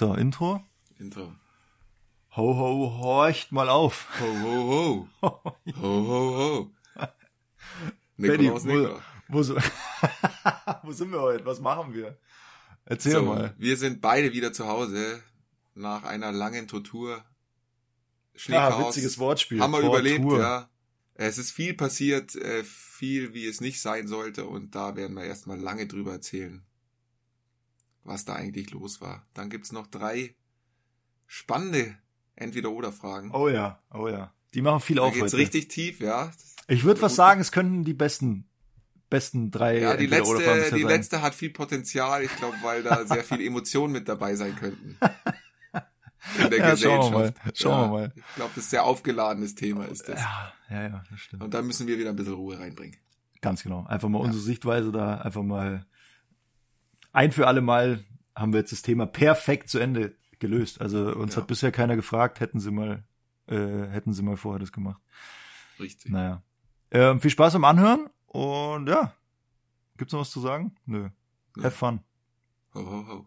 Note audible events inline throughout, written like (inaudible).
So, Intro. Intro. Ho, ho, horcht mal auf. Ho, ho, ho. (laughs) ho, ho, ho. Benny, Nikolaus, wo, Nikolaus. wo, so, (laughs) wo sind wir heute? Was machen wir? Erzähl So, mal. wir sind beide wieder zu Hause nach einer langen Tortur. Ah, Schneechaos. witziges Wortspiel. Haben wir Tortur. überlebt, ja. Es ist viel passiert, äh, viel wie es nicht sein sollte und da werden wir erstmal lange drüber erzählen, was da eigentlich los war. Dann gibt's noch drei spannende Entweder-Oder-Fragen. Oh ja, oh ja. Die machen viel da auf geht's heute. richtig tief, ja. Ich würde Gut. sagen, es könnten die besten, besten drei Ja, die Entweder-Oder-Fragen letzte, die sein. letzte hat viel Potenzial, ich glaube, weil da sehr viele (laughs) Emotionen mit dabei sein könnten. (laughs) In der Ja, schauen wir mal. Gesellschaft. Schauen wir mal. Ich glaube, das ist ein sehr aufgeladenes Thema ist das. Ja, ja, ja, das stimmt. Und da müssen wir wieder ein bisschen Ruhe reinbringen. Ganz genau. Einfach mal unsere Sichtweise da einfach mal ein für alle Mal haben wir jetzt das Thema perfekt zu Ende gelöst. Also uns Ja. hat bisher keiner gefragt, hätten sie mal, äh, hätten sie mal vorher das gemacht. Richtig. Naja. Ähm, viel Spaß beim Anhören und ja. Gibt's noch was zu sagen? Nö. Nö. Have fun. Ho, ho, ho.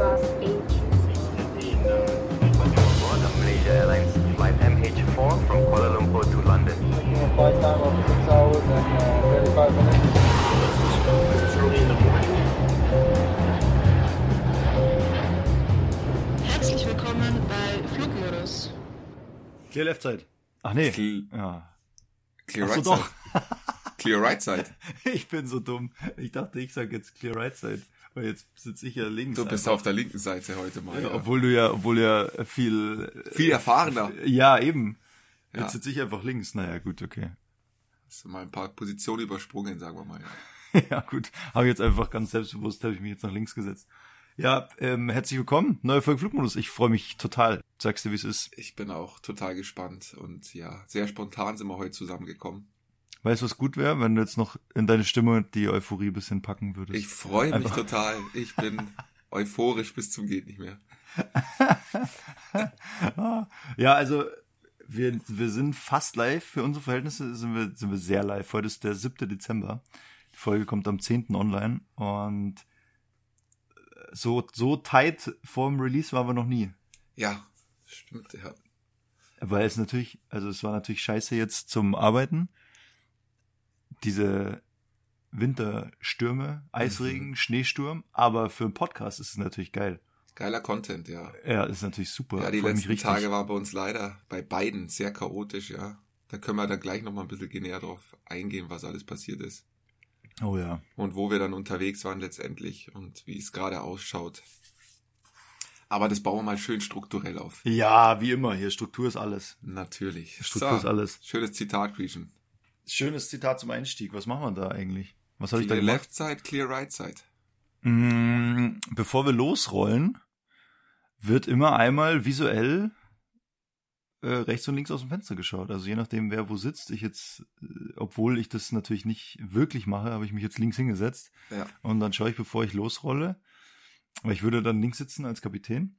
Good flight MH4 from Kuala Lumpur to London. A flight time of 6 hours and uh, 35 minutes. Herzlich willkommen bei Flugmodus. Clear Left Side. Ach nee. Cl- Ja. Clear Ach so, right doch. side. Clear right side. (laughs) Ich bin so dumm. Ich dachte, ich sag jetzt Clear Right Side. Weil jetzt sitze ich ja links. Du bist einfach. auf der linken Seite heute mal. Ja, Ja. Obwohl du ja, obwohl du ja viel, Viel erfahrener. ja, eben. Ja. Jetzt sitze ich einfach links. Naja, gut, okay. Hast du mal ein paar Positionen übersprungen, sagen wir mal. Ja. (laughs) ja, gut. Habe ich jetzt einfach ganz selbstbewusst, habe ich mich jetzt nach links gesetzt. Ja, ähm, herzlich willkommen. Neue Folge Flugmodus. Ich freue mich total. Sagst du, wie es ist. Ich bin auch total gespannt und ja, sehr spontan sind wir heute zusammengekommen. Weißt du, was gut wäre, wenn du jetzt noch in deine Stimme die Euphorie ein bisschen packen würdest? Ich freue mich total. Ich bin (laughs) euphorisch bis zum geht nicht mehr. (laughs) ja, also wir, wir sind fast live. Für unsere Verhältnisse sind wir, sind wir sehr live. Heute ist der 7. Dezember. Die Folge kommt am 10. online und so, so tight vorm Release waren wir noch nie. Ja, stimmt, ja. Weil es natürlich, also es war natürlich scheiße jetzt zum Arbeiten. Diese Winterstürme, Eisregen, Schneesturm, aber für einen Podcast ist es natürlich geil. Geiler Content, ja. Ja, ist natürlich super. Ja, die Freut letzten Tage war bei uns leider bei beiden sehr chaotisch, ja. Da können wir dann gleich nochmal ein bisschen näher drauf eingehen, was alles passiert ist. Oh ja. Und wo wir dann unterwegs waren letztendlich und wie es gerade ausschaut. Aber das bauen wir mal schön strukturell auf. Ja, wie immer, hier Struktur ist alles. Natürlich. Struktur ist alles. Schönes Zitat, Griechen. Schönes Zitat zum Einstieg. Was machen wir da eigentlich? Was habe ich da Clear gemacht? left side, clear right side. Mm, Bevor wir losrollen, wird immer einmal visuell äh, rechts und links aus dem Fenster geschaut. Also je nachdem, wer wo sitzt. Ich jetzt, äh, obwohl ich das natürlich nicht wirklich mache, habe ich mich jetzt links hingesetzt. Ja. Und dann schaue ich, bevor ich losrolle. Aber ich würde dann links sitzen als Kapitän.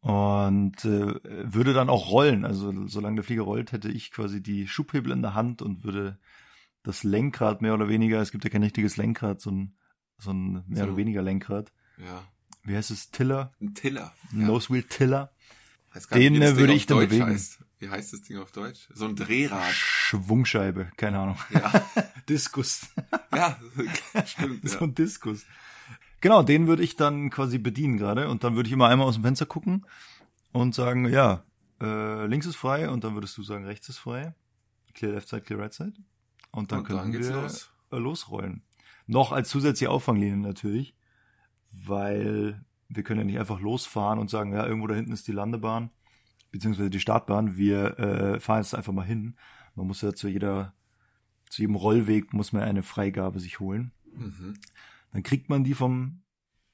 Und äh, würde dann auch rollen. Also solange der Flieger rollt, hätte ich quasi die Schubhebel in der Hand und würde das Lenkrad mehr oder weniger, es gibt ja kein richtiges Lenkrad, so ein, so ein mehr So. oder weniger Lenkrad. Ja. Wie heißt es? Tiller? Ein Tiller. Ja. Nose Wheel Tiller? Nicht, Den, äh, Ding würde ich dann Deutsch bewegen. Heißt. Wie heißt das Ding auf Deutsch? So ein Drehrad. Schwungscheibe, keine Ahnung. Ja. (laughs) Diskus. ja, (laughs) stimmt. (laughs) so Ja. ein Diskus. Genau, den würde ich dann quasi bedienen gerade und dann würde ich immer einmal aus dem Fenster gucken und sagen, ja, äh, links ist frei und dann würdest du sagen, rechts ist frei. Clear left side, clear right side. Und dann Und dann können geht's wir los. äh, losrollen. Noch als zusätzliche Auffanglinie natürlich, weil wir können ja nicht einfach losfahren und sagen, ja, irgendwo da hinten ist die Landebahn, beziehungsweise die Startbahn. Wir äh, fahren jetzt einfach mal hin. Man muss ja zu jeder, zu jedem Rollweg muss man eine Freigabe sich holen. Mhm. Dann kriegt man die vom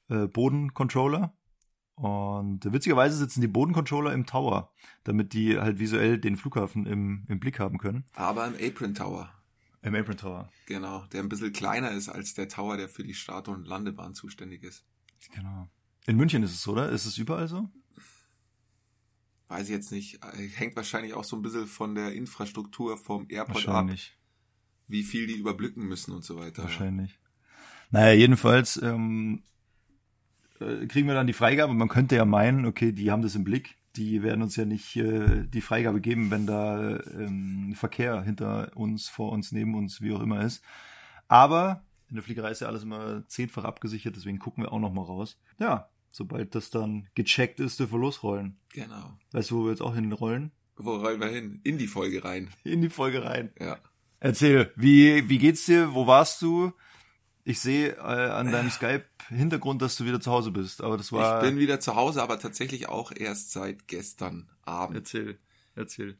äh, Bodencontroller. Und witzigerweise sitzen die Bodencontroller im Tower, damit die halt visuell den Flughafen im, im Blick haben können. Aber im Apron Tower. Im Apron Tower. Genau. Der ein bisschen kleiner ist als der Tower, der für die Start- und Landebahn zuständig ist. Genau. In München ist es so, oder? Ist es überall so? Weiß ich jetzt nicht. Äh, Hängt wahrscheinlich auch so ein bisschen von der Infrastruktur vom Airport ab. Wahrscheinlich. wie viel die überblicken müssen und so weiter. Wahrscheinlich. Naja, jedenfalls ähm, äh, kriegen wir dann die Freigabe. Man könnte ja meinen, okay, die haben das im Blick. Die werden uns ja nicht äh, die Freigabe geben, wenn da ähm, Verkehr hinter uns, vor uns, neben uns, wie auch immer ist. Aber in der Fliegerei ist ja alles immer zehnfach abgesichert, deswegen gucken wir auch noch mal raus. Ja, sobald das dann gecheckt ist, dürfen wir losrollen. Genau. Weißt du, wo wir jetzt auch hinrollen? Wo rollen wir hin? In die Folge rein. In die Folge rein. Ja. Erzähl, wie, wie geht's dir? Wo warst du? Ich sehe äh, an deinem Skype-Hintergrund, dass du wieder zu Hause bist, aber das war... Ich bin wieder zu Hause, aber tatsächlich auch erst seit gestern Abend. Erzähl, erzähl.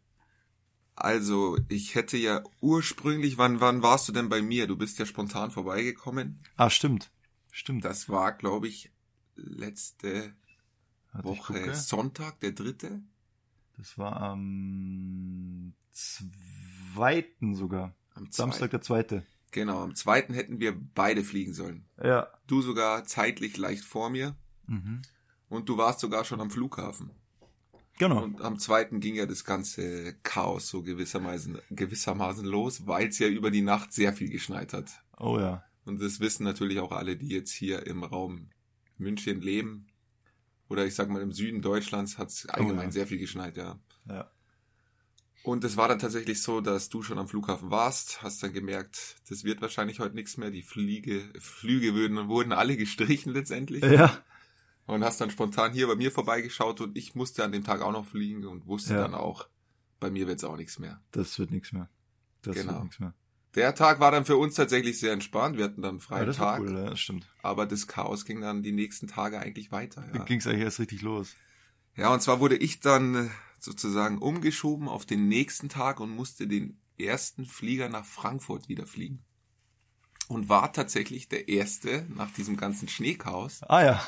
Also, ich hätte ja ursprünglich, wann, wann warst du denn bei mir? Du bist ja spontan vorbeigekommen. Ah, stimmt. Stimmt. Das war, glaube ich, letzte Warte, ich Woche gucke. Sonntag, der dritte. Das war am zweiten sogar. Am Samstag zweiten. der zweite. Genau, am zweiten hätten wir beide fliegen sollen. Ja. Du sogar zeitlich leicht vor mir Mhm. und du warst sogar schon am Flughafen. Genau. Und am zweiten ging ja das ganze Chaos so gewissermaßen, gewissermaßen los, weil es ja über die Nacht sehr viel geschneit hat. Oh ja. Und das wissen natürlich auch alle, die jetzt hier im Raum München leben. Oder ich sag mal im Süden Deutschlands hat es allgemein ja. sehr viel geschneit, ja. Ja. Und es war dann tatsächlich so, dass du schon am Flughafen warst, hast dann gemerkt, das wird wahrscheinlich heute nichts mehr. Die Fliege, Flüge würden, wurden alle (laughs) gestrichen letztendlich. Ja. Und hast dann spontan hier bei mir vorbeigeschaut und ich musste an dem Tag auch noch fliegen und wusste Ja. dann auch, bei mir wird's auch nichts mehr. Das wird nichts mehr. Das Genau. wird nichts mehr. Der Tag war dann für uns tatsächlich sehr entspannt. Wir hatten dann einen Ja, freien das war Tag, cool, ja, das stimmt. aber das Chaos ging dann die nächsten Tage eigentlich weiter. Ja. ging's eigentlich erst richtig los. Ja, und zwar wurde ich dann sozusagen umgeschoben auf den nächsten Tag und musste den ersten Flieger nach Frankfurt wieder fliegen. Und war tatsächlich der erste nach diesem ganzen Schneechaos, Ah ja.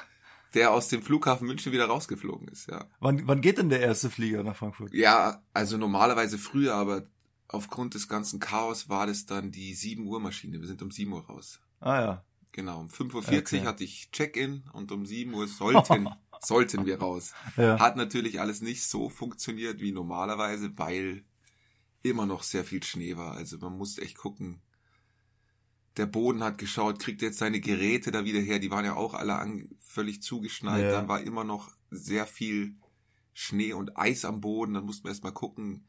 der aus dem Flughafen München wieder rausgeflogen ist, ja. Wann, wann geht denn der erste Flieger nach Frankfurt? Ja, also normalerweise früher, aber aufgrund des ganzen Chaos war das dann die 7 Uhr Maschine. Wir sind um 7 Uhr raus. Ah ja. Genau, um 5.40 Uhr Okay. hatte ich Check-in und um 7 Uhr sollten, (laughs) sollten wir raus. Ja. Hat natürlich alles nicht so funktioniert wie normalerweise, weil immer noch sehr viel Schnee war. Also man musste echt gucken. Der Boden hat geschaut, kriegt jetzt seine Geräte da wieder her. Die waren ja auch alle an, völlig zugeschneit. Ja. Dann war immer noch sehr viel Schnee und Eis am Boden. Dann mussten wir erst mal gucken,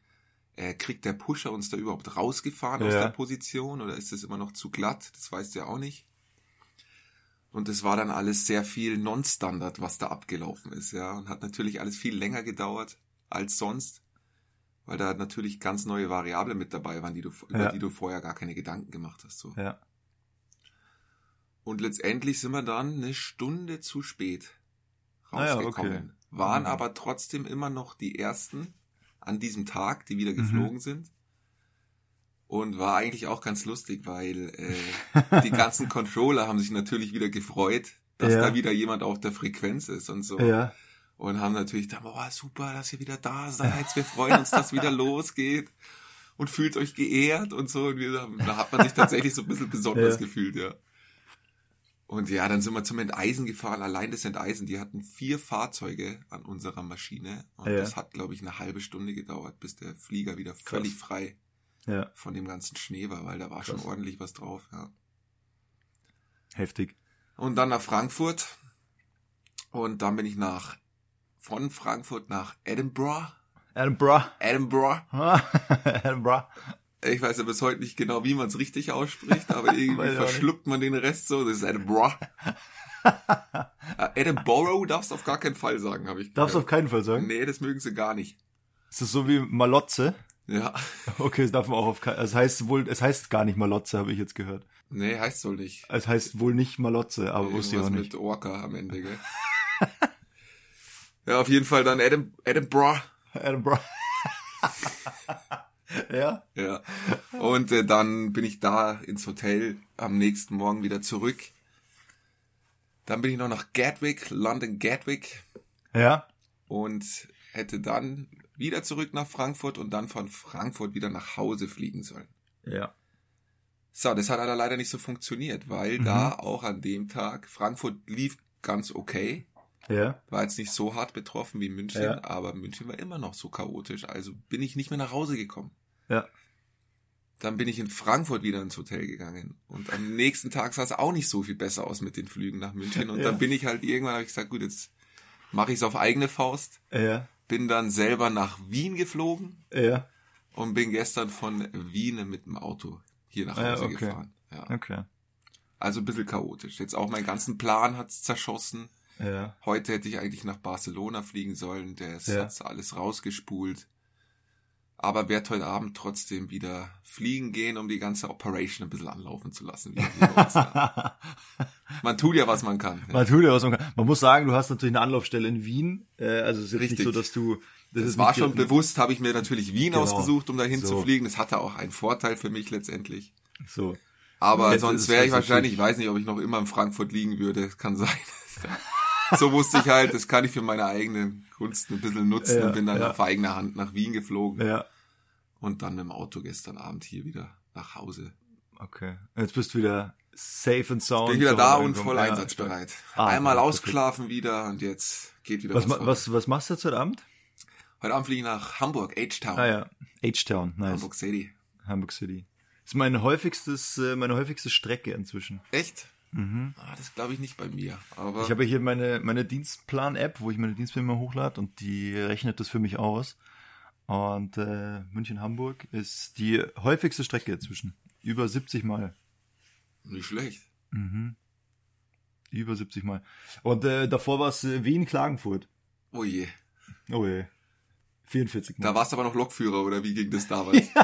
äh, kriegt der Pusher uns da überhaupt rausgefahren aus Ja. der Position oder ist es immer noch zu glatt? Das weißt du ja auch nicht. Und es war dann alles sehr viel Non-Standard, was da abgelaufen ist, ja. Und hat natürlich alles viel länger gedauert als sonst, weil da natürlich ganz neue Variablen mit dabei waren, die du, über Ja. die du vorher gar keine Gedanken gemacht hast. So. Ja. Und letztendlich sind wir dann eine Stunde zu spät Ah ja, rausgekommen. okay. Waren Mhm. aber trotzdem immer noch die ersten an diesem Tag, die wieder Mhm. geflogen sind. Und war eigentlich auch ganz lustig, weil äh, die (laughs) ganzen Controller haben sich natürlich wieder gefreut, dass Ja. da wieder jemand auf der Frequenz ist und so. Ja. Und haben natürlich gedacht, oh, super, dass ihr wieder da seid. Wir freuen uns, dass wieder (laughs) losgeht. Und fühlt euch geehrt und so. Und wir, da hat man sich tatsächlich so ein bisschen besonders Ja. gefühlt, ja. Und ja, dann sind wir zum Enteisen gefahren. Allein das Enteisen, die hatten vier Fahrzeuge an unserer Maschine. Und Ja. das hat, glaube ich, eine halbe Stunde gedauert, bis der Flieger wieder völlig frei Ja. von dem ganzen Schnee war, weil da war schon Krass. ordentlich was drauf, ja. Heftig. Und dann nach Frankfurt. Und dann bin ich nach, von Frankfurt nach Edinburgh. Edinburgh. Edinburgh. (laughs) Edinburgh. Ich weiß ja bis heute nicht genau, wie man es richtig ausspricht, aber (laughs) irgendwie verschluckt man den Rest so. Das ist Edinburgh. (laughs) Äh, Edinburgh darfst du auf gar keinen Fall sagen, habe ich Darfst du auf gehört. keinen Fall sagen? Nee, das mögen sie gar nicht. Ist das so wie Malotze? Ja. (laughs) Okay, das darf man auch auf keinen Es heißt wohl, es heißt gar nicht Malotze, habe ich jetzt gehört. Nee, heißt soll nicht. Es heißt wohl nicht Malotze, aber wusste ich auch nicht. mit Orca am Ende, gell? (laughs) ja, auf jeden Fall dann Edim Edinburgh. Edinburgh. (laughs) ja? Ja. Und äh, dann bin ich da ins Hotel am nächsten Morgen wieder zurück. Dann bin ich noch nach Gatwick, London Gatwick Ja? und hätte dann wieder zurück nach Frankfurt und dann von Frankfurt wieder nach Hause fliegen sollen. Ja. So, das hat aber leider nicht so funktioniert, weil Mhm. da auch an dem Tag Frankfurt lief ganz okay. Ja? War jetzt nicht so hart betroffen wie München, Ja. aber München war immer noch so chaotisch. Also bin ich nicht mehr nach Hause gekommen. Ja. Dann bin ich in Frankfurt wieder ins Hotel gegangen. Und am nächsten Tag sah es auch nicht so viel besser aus mit den Flügen nach München. Und (laughs) Ja. dann bin ich halt irgendwann, habe ich gesagt, gut, jetzt mache ich es auf eigene Faust. Ja, Bin dann selber nach Wien geflogen ja, und bin gestern von Wien mit dem Auto hier nach Ja, Hause okay. gefahren. Ja. okay. Also ein bisschen chaotisch. Jetzt auch meinen ganzen Plan hat's zerschossen. Ja, Heute hätte ich eigentlich nach Barcelona fliegen sollen. Der Ja. hat's alles rausgespult. Aber werd heute Abend trotzdem wieder fliegen gehen, um die ganze Operation ein bisschen anlaufen zu lassen. Uns, ja. (laughs) Man tut ja, was man kann. man tut ja was man kann. Man muss sagen, du hast natürlich eine Anlaufstelle in Wien. Äh, also es ist Richtig. nicht so, dass du... Das ist war schon bewusst, habe ich mir natürlich Wien Genau. ausgesucht, um dahin So. zu fliegen. Das hatte auch einen Vorteil für mich letztendlich. So. Aber Jetzt sonst wäre ich wahrscheinlich, ich weiß nicht, ob ich noch immer in Frankfurt liegen würde. Kann sein. (laughs) so wusste ich halt, das kann ich für meine eigenen Gunsten ein bisschen nutzen Ja, und bin dann ja. auf eigene Hand nach Wien geflogen Ja, und dann mit dem Auto gestern Abend hier wieder nach Hause. okay. Jetzt bist du wieder safe and sound. Bin wieder da und voll Ja, einsatzbereit. Ah, Einmal ja, perfekt. ausschlafen wieder und jetzt geht wieder Was, was, was, was machst du jetzt heute Abend? Heute Abend fliege ich nach Hamburg, H-Town. Ah ja, H-Town, nice. Hamburg City. Hamburg City. ist mein häufigstes, äh, meine häufigste Strecke inzwischen. Echt? Ah, das glaube ich nicht bei mir. Aber Mhm. Ich habe hier meine, meine Dienstplan-App, wo ich meine Dienstpläne immer hochlade und die rechnet das für mich aus. Und äh, München-Hamburg ist die häufigste Strecke inzwischen. Über 70 Mal. nicht schlecht. Über 70 Mal. Und äh, davor war es äh, Wien-Klagenfurt. Oh je. Oh je. 44 Mal. Da warst du aber noch Lokführer, oder wie ging das damals? (laughs)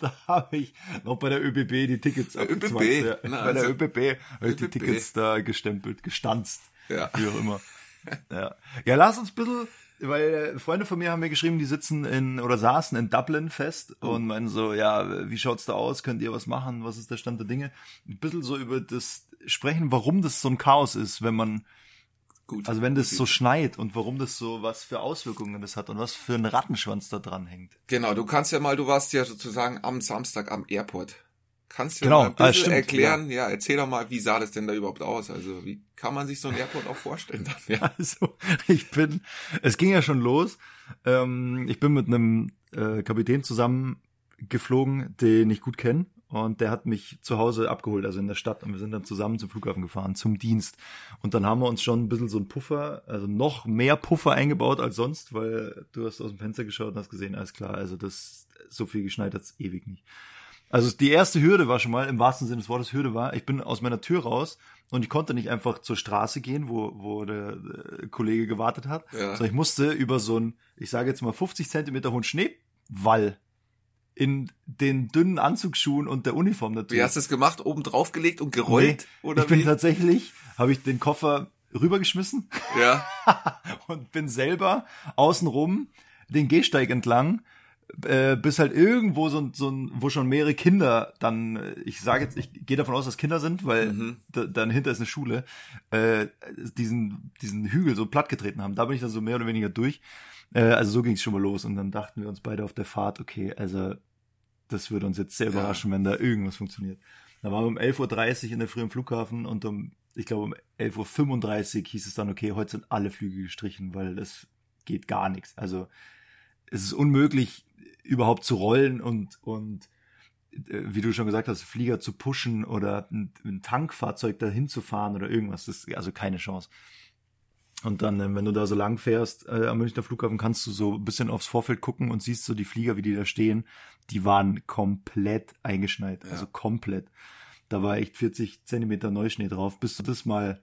Da habe ich noch bei der ÖBB die Tickets Bei abgezwackt, ÖBB? Ja. Na, bei der also- ÖBB habe ich die. Tickets da gestempelt, gestanzt. Ja. Wie auch immer. (laughs) Ja, ja lass uns ein bisschen, weil äh, Freunde von mir haben mir geschrieben, die sitzen in oder saßen in Dublin fest Oh. und meinen so, ja, wie schaut's da aus? Könnt ihr was machen? Was ist der Stand der Dinge? Ein bisschen so über das sprechen, warum das so ein Chaos ist, wenn man Gut. also wenn das so schneit und warum das so, was für Auswirkungen das hat und was für ein Rattenschwanz da dran hängt. Genau, du kannst ja mal, du warst ja sozusagen am Samstag am Airport. Kannst du Genau, mal ein ah, bisschen stimmt, erklären? Ja. erzähl doch mal, wie sah das denn da überhaupt aus? Also, wie kann man sich so ein Airport auch vorstellen dann? Ja. (laughs) Also, ich bin, es ging ja schon los. Ähm, ich bin mit einem äh, Kapitän zusammen geflogen, den ich gut kenne. Und der hat mich zu Hause abgeholt, also in der Stadt. Und wir sind dann zusammen zum Flughafen gefahren, zum Dienst. Und dann haben wir uns schon ein bisschen so ein Puffer, also noch mehr Puffer eingebaut als sonst, weil du hast aus dem Fenster geschaut und hast gesehen, alles klar, also das, so viel geschneit hat's ewig nicht. Also die erste Hürde war schon mal, im wahrsten Sinne des Wortes Hürde war, ich bin aus meiner Tür raus und ich konnte nicht einfach zur Straße gehen, wo, wo der äh, Kollege gewartet hat, Ja. sondern ich musste über so einen, ich sage jetzt mal 50 Zentimeter hohen Schneewall in den dünnen Anzugsschuhen und der Uniform natürlich. Wie hast du es gemacht? Oben drauf gelegt und gerollt? Nee, oder ich bin wie? tatsächlich, habe ich den Koffer rübergeschmissen Ja. (laughs) und bin selber außenrum den Gehsteig entlang, äh, bis halt irgendwo so, ein- so ein, wo schon mehrere Kinder dann, äh, ich sage jetzt, ich gehe davon aus, dass Kinder sind, weil Mhm. da, dann hinter ist eine Schule, äh, diesen, diesen Hügel so plattgetreten haben. Da bin ich dann so mehr oder weniger durch. Äh, also so ging es schon mal los und dann dachten wir uns beide auf der Fahrt, okay, also das würde uns jetzt sehr Ja. überraschen, wenn da irgendwas funktioniert. Da waren wir um 11.30 Uhr in der Früh im Flughafen und um, ich glaube um 11.35 Uhr hieß es dann, okay, heute sind alle Flüge gestrichen, weil es geht gar nichts. Also es ist unmöglich, überhaupt zu rollen und, und äh, wie du schon gesagt hast, Flieger zu pushen oder ein, ein Tankfahrzeug dahin zu fahren oder irgendwas. Das ist also keine Chance. Und dann, äh, wenn du da so lang fährst äh, am Münchner Flughafen, kannst du so ein bisschen aufs Vorfeld gucken und siehst so die Flieger, wie die da stehen. Die waren komplett eingeschneit, Ja. also komplett. Da war echt 40 Zentimeter Neuschnee drauf, bis du das mal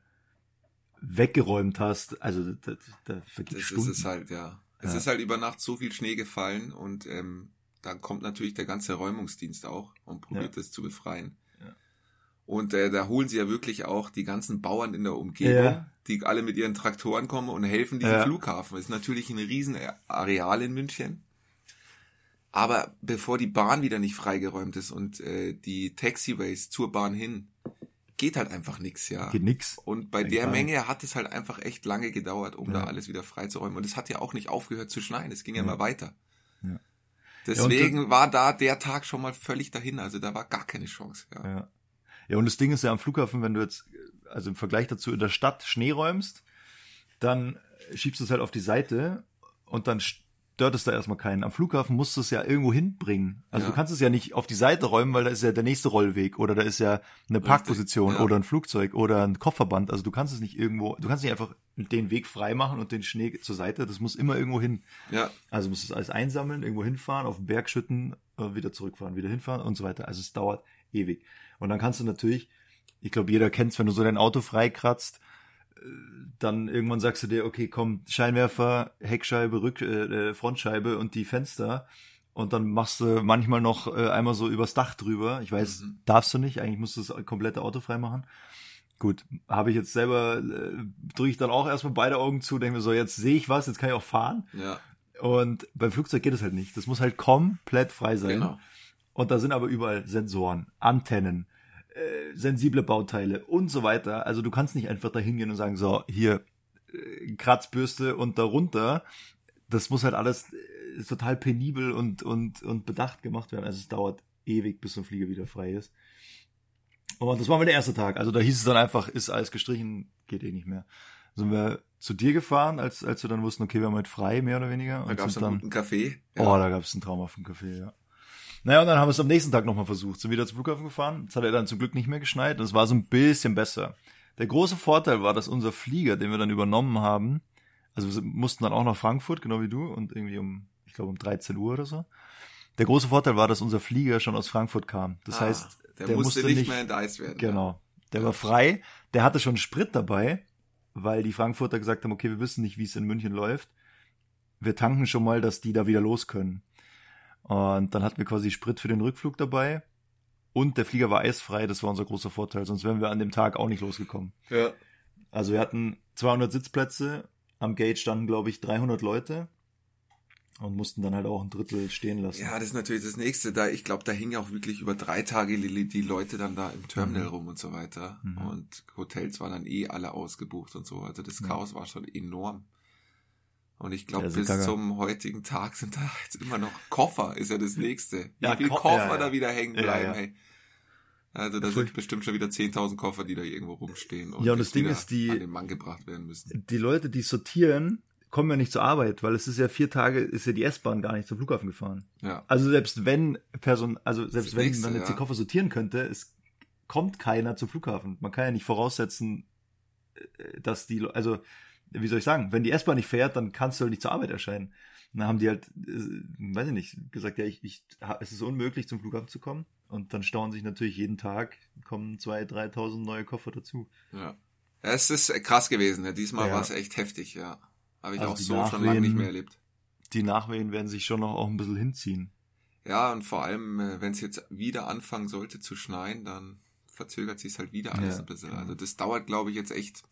weggeräumt hast. Also da, da, da Das ist Stunden. es halt, ja. Es Ja. ist halt über Nacht so viel Schnee gefallen und ähm, dann kommt natürlich der ganze Räumungsdienst auch und probiert Ja. das zu befreien. Ja. Und äh, da holen sie ja wirklich auch die ganzen Bauern in der Umgebung, Ja. die alle mit ihren Traktoren kommen und helfen diesem Ja. Flughafen. Das ist natürlich ein riesen Areal in München. Aber bevor die Bahn wieder nicht freigeräumt ist und äh, die Taxiways zur Bahn hin, geht halt einfach nix, ja. Geht nix. Und bei der. Menge hat es halt einfach echt lange gedauert, um da Ja. alles wieder freizuräumen. Und es hat ja auch nicht aufgehört zu schneien. Es ging ja, Ja. immer weiter. Ja. Deswegen war da der Tag schon mal völlig dahin. Also da war gar keine Chance. Ja. Ja. Ja, und das Ding ist ja am Flughafen, wenn du jetzt, also im Vergleich dazu in der Stadt Schnee räumst, dann schiebst du es halt auf die Seite und dann stört es da erstmal keinen. Am Flughafen musst du es ja irgendwo hinbringen. Also Ja. du kannst es ja nicht auf die Seite räumen, weil da ist ja der nächste Rollweg oder da ist ja eine Parkposition ja. oder ein Flugzeug oder ein Kofferband. Also du kannst es nicht irgendwo, du kannst nicht einfach den Weg frei machen und den Schnee zur Seite. Das muss immer irgendwo hin. Ja, Also musst du es alles einsammeln, irgendwo hinfahren, auf den Berg schütten, äh, wieder zurückfahren, wieder hinfahren und so weiter. Also es dauert ewig. Und dann kannst du natürlich, ich glaube, jeder kennt's, wenn du so dein Auto freikratzt, dann irgendwann sagst du dir, okay, komm, Scheinwerfer, Heckscheibe, Rück, äh, äh, Frontscheibe und die Fenster. Und dann machst du manchmal noch äh, einmal so übers Dach drüber. Ich weiß, Mhm. darfst du nicht. Eigentlich musst du das komplette Auto frei machen. Gut, habe ich jetzt selber, äh, drücke ich dann auch erstmal beide Augen zu, denke mir so, jetzt sehe ich was, jetzt kann ich auch fahren. ja, Und beim Flugzeug geht es halt nicht. Das muss halt komplett frei sein. genau. Und da sind aber überall Sensoren, Antennen, äh, sensible Bauteile und so weiter. Also du kannst nicht einfach da hingehen und sagen, so, hier, äh, Kratzbürste und darunter. Das muss halt alles äh, total penibel und, und, und bedacht gemacht werden. Also es dauert ewig, bis so ein Flieger wieder frei ist. Und das war mal der erste Tag. Also da hieß es dann einfach, ist alles gestrichen, geht eh nicht mehr. Sind wir zu dir gefahren, als, als wir dann wussten, okay, wir haben heute frei, mehr oder weniger. Da und gab es sind einen dann guten Kaffee. Oh, da gab es einen traumhaften Kaffee, ja. Naja, und dann haben wir es am nächsten Tag nochmal versucht. Sind wieder zum Flughafen gefahren. Es hat ja dann zum Glück nicht mehr geschneit. und Es war so ein bisschen besser. Der große Vorteil war, dass unser Flieger, den wir dann übernommen haben, also wir mussten dann auch nach Frankfurt, genau wie du, und irgendwie um, ich glaube um 13 Uhr oder so. Der große Vorteil war, dass unser Flieger schon aus Frankfurt kam. Das Ah, heißt, der, der musste, musste nicht mehr enteist werden. Genau. Der war frei. Der hatte schon Sprit dabei, weil die Frankfurter gesagt haben, okay, wir wissen nicht, wie es in München läuft. Wir tanken schon mal, dass die da wieder los können. Und dann hatten wir quasi Sprit für den Rückflug dabei. Und der Flieger war eisfrei, das war unser großer Vorteil, sonst wären wir an dem Tag auch nicht losgekommen. Ja. Also wir hatten 200 Sitzplätze, am Gate standen, glaube ich, 300 Leute und mussten dann halt auch ein Drittel stehen lassen. Ja, das ist natürlich das nächste. Da, ich glaube, da hingen auch wirklich über drei Tage die, die Leute dann da im Terminal Mhm. rum und so weiter. Mhm. Und Hotels waren dann eh alle ausgebucht und so. Also das. Chaos war schon enorm. Und ich glaube, bis gaga. zum heutigen Tag sind da (laughs) jetzt immer noch Koffer, ist ja das nächste. Wie Ja, viele Ko- Koffer ja, da wieder hängen bleiben, hey. Also da sind bestimmt schon wieder 10.000 Koffer, die da irgendwo rumstehen und, Ja, und das Ding ist, die- an den Mann gebracht werden müssen. die Leute, die sortieren, kommen ja nicht zur Arbeit, weil es ist ja vier Tage, ist ja die S-Bahn gar nicht zum Flughafen gefahren. Ja. Also selbst wenn Person, also selbst Das wenn nächste, man jetzt ja. die Koffer sortieren könnte, es kommt keiner zum Flughafen. Man kann ja nicht voraussetzen, äh, dass die, also wie soll ich sagen, wenn die S-Bahn nicht fährt, dann kannst du halt nicht zur Arbeit erscheinen. Und dann haben die halt, äh, weiß ich nicht, gesagt, ja, ich, ich, es ist unmöglich zum Flughafen zu kommen. Und dann stauen sich natürlich jeden Tag, kommen zwei, dreitausend neue Koffer dazu. Ja. es ist krass gewesen. Ja. Diesmal Ja. war es echt heftig, ja. Habe ich Also auch so schon lange nicht Nachwehen- mehr erlebt. Die Nachwehen werden sich schon noch auch ein bisschen hinziehen. Ja, und vor allem, äh, wenn es jetzt wieder anfangen sollte zu schneien, dann verzögert sich halt wieder alles Ja, ein bisschen. genau. Also das dauert, glaube ich, jetzt echt,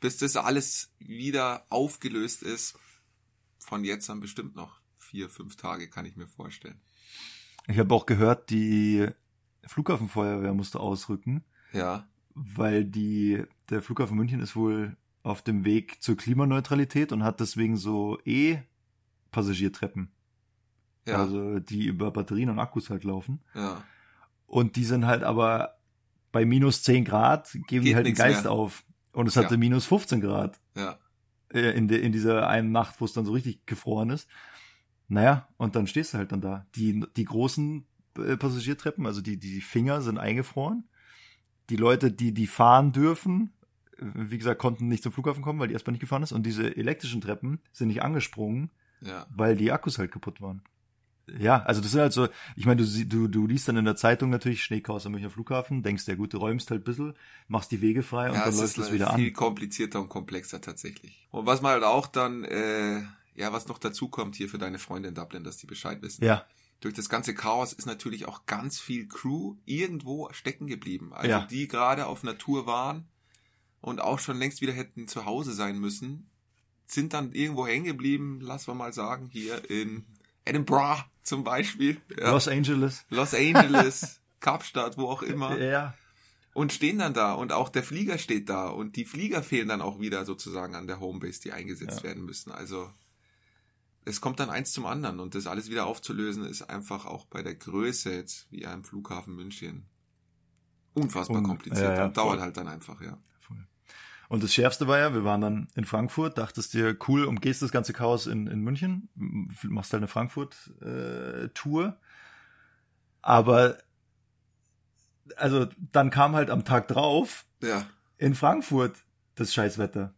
bis das alles wieder aufgelöst ist. Von jetzt an bestimmt noch vier, fünf Tage, kann ich mir vorstellen. Ich habe auch gehört, die Flughafenfeuerwehr musste ausrücken, Ja, weil die, der Flughafen München ist wohl auf dem Weg zur Klimaneutralität und hat deswegen so E-Passagiertreppen. ja, Also die über Batterien und Akkus halt laufen. ja. Und die sind halt aber bei minus 10 Grad, geben die Geht halt den Geist mehr. auf. Und es hatte Ja. minus 15 Grad Ja, äh, in, de, in dieser einen Nacht, wo es dann so richtig gefroren ist. Naja, und dann stehst du halt dann da. Die, die großen äh, Passagiertreppen, also die, die Finger sind eingefroren. Die Leute, die die fahren dürfen, äh, wie gesagt, konnten nicht zum Flughafen kommen, weil die erstmal nicht gefahren ist. Und diese elektrischen Treppen sind nicht angesprungen, ja. weil die Akkus halt kaputt waren. Ja, also das sind halt so, ich meine, du, du, du liest dann in der Zeitung natürlich Schneechaos am Münchner Flughafen, denkst, ja gut, du räumst halt ein bisschen, machst die Wege frei und ja, dann es läuft ist es wieder viel an. komplizierter und komplexer tatsächlich. Und was mal halt auch dann, äh, ja, was noch dazu kommt hier für deine Freunde in Dublin, dass die Bescheid wissen. Ja, durch das ganze Chaos ist natürlich auch ganz viel Crew irgendwo stecken geblieben. Also Ja. die gerade auf Natur waren und auch schon längst wieder hätten zu Hause sein müssen, sind dann irgendwo hängen geblieben, lass wir mal sagen, hier in Edinburgh zum Beispiel, ja, Los, Los Angeles. Angeles, (laughs) Kapstadt, wo auch immer, Ja, und stehen dann da und auch der Flieger steht da und die Flieger fehlen dann auch wieder sozusagen an der Homebase, die eingesetzt Ja. werden müssen. Also es kommt dann eins zum anderen und das alles wieder aufzulösen ist einfach auch bei der Größe jetzt wie einem Flughafen München unfassbar Un- kompliziert ja, ja, und dauert voll. halt dann einfach, ja. Und das Schärfste war ja, wir waren dann in Frankfurt, dachtest dir, cool, umgehst das ganze Chaos in, in München, machst halt eine Frankfurt-Tour. Aber, also, dann kam halt am Tag drauf Ja, in Frankfurt das Scheißwetter.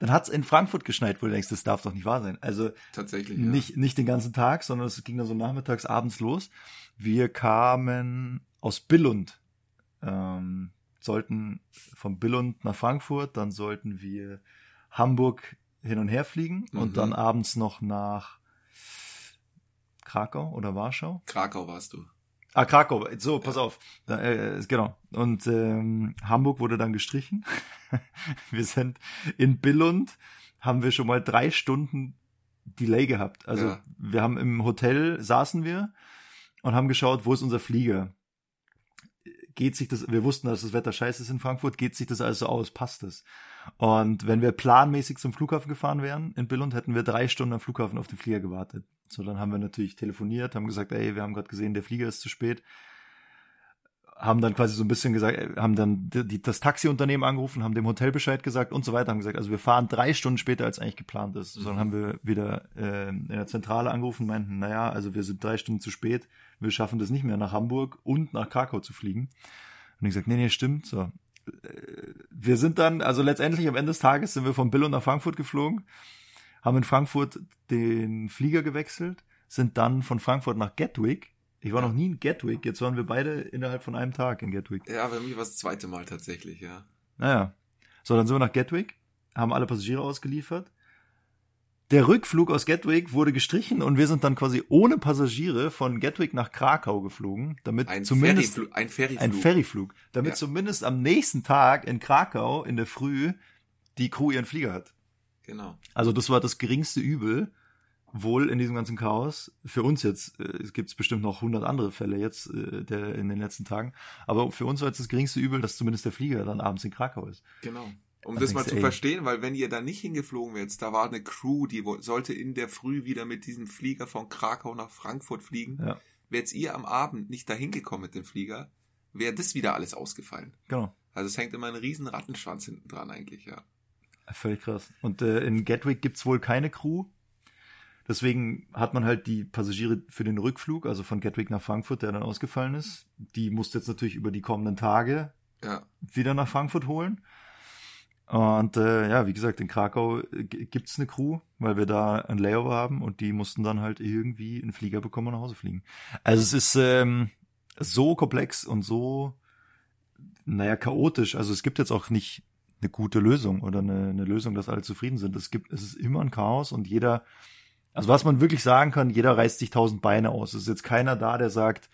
Dann hat's in Frankfurt geschneit, wo du denkst, das darf doch nicht wahr sein. Also, tatsächlich. Ja. nicht, nicht den ganzen Tag, sondern es ging dann so nachmittags, abends los. Wir kamen aus Billund, ähm, sollten von Billund nach Frankfurt, dann sollten wir Hamburg hin und her fliegen Mhm. und dann abends noch nach Krakau oder Warschau. Krakau warst du. Ah, Krakau, so, pass auf. Da, äh, genau. Und ähm, Hamburg wurde dann gestrichen. (laughs) wir sind in Billund, haben wir schon mal drei Stunden Delay gehabt. Also Ja. wir haben im Hotel, saßen wir und haben geschaut, wo ist unser Flieger? Geht sich das, wir wussten, dass das Wetter scheiße ist in Frankfurt, geht sich das alles so aus, passt es? Und wenn wir planmäßig zum Flughafen gefahren wären in Billund, hätten wir drei Stunden am Flughafen auf den Flieger gewartet. So, dann haben wir natürlich telefoniert, haben gesagt, ey, wir haben gerade gesehen, der Flieger ist zu spät. Haben dann quasi so ein bisschen gesagt, äh, haben dann die, das Taxiunternehmen angerufen, haben dem Hotel Bescheid gesagt und so weiter, haben gesagt, also wir fahren drei Stunden später, als eigentlich geplant ist. So, dann haben wir wieder äh, in der Zentrale angerufen, meinten, naja, also wir sind drei Stunden zu spät, wir schaffen das nicht mehr nach Hamburg und nach Krakau zu fliegen. Und ich gesagt, nee, nee, stimmt. So. Äh, Wir sind dann, also letztendlich am Ende des Tages sind wir von Billund nach Frankfurt geflogen, haben in Frankfurt den Flieger gewechselt, sind dann von Frankfurt nach Gatwick. Ich war noch nie in Gatwick, jetzt waren wir beide innerhalb von einem Tag in Gatwick. Ja, bei mir war es das zweite Mal tatsächlich, ja. Naja. So, dann sind wir nach Gatwick, haben alle Passagiere ausgeliefert. Der Rückflug aus Gatwick wurde gestrichen und wir sind dann quasi ohne Passagiere von Gatwick nach Krakau geflogen, damit Ein zumindest Ferryflug, ein Ferryflug. ein Ferryflug, damit Ja. zumindest am nächsten Tag in Krakau in der Früh die Crew ihren Flieger hat. Genau. Also das war das geringste Übel, wohl in diesem ganzen Chaos. Für uns jetzt, äh, es gibt bestimmt noch hundert andere Fälle jetzt äh, der, in den letzten Tagen, aber für uns war jetzt das geringste Übel, dass zumindest der Flieger dann abends in Krakau ist. Genau. Um Da das mal du, zu ey. verstehen, weil wenn ihr da nicht hingeflogen wärt, da war eine Crew, die sollte in der Früh wieder mit diesem Flieger von Krakau nach Frankfurt fliegen. Ja. Wärt ihr am Abend nicht dahin gekommen mit dem Flieger, wäre das wieder alles ausgefallen. Genau. Also es hängt immer ein riesen Rattenschwanz hinten dran eigentlich, ja. Völlig krass. Und äh, in Gatwick gibt's wohl keine Crew. Deswegen hat man halt die Passagiere für den Rückflug, also von Gatwick nach Frankfurt, der dann ausgefallen ist. Die musste jetzt natürlich über die kommenden Tage Ja, wieder nach Frankfurt holen. Und äh, ja, wie gesagt, in Krakau gibt's eine Crew, weil wir da ein Layover haben und die mussten dann halt irgendwie einen Flieger bekommen und nach Hause fliegen. Also es ist ähm, so komplex und so, naja, chaotisch. Also es gibt jetzt auch nicht eine gute Lösung oder eine, eine Lösung, dass alle zufrieden sind. Es gibt, es ist immer ein Chaos und jeder, also was man wirklich sagen kann, jeder reißt sich tausend Beine aus. Es ist jetzt keiner da, der sagt,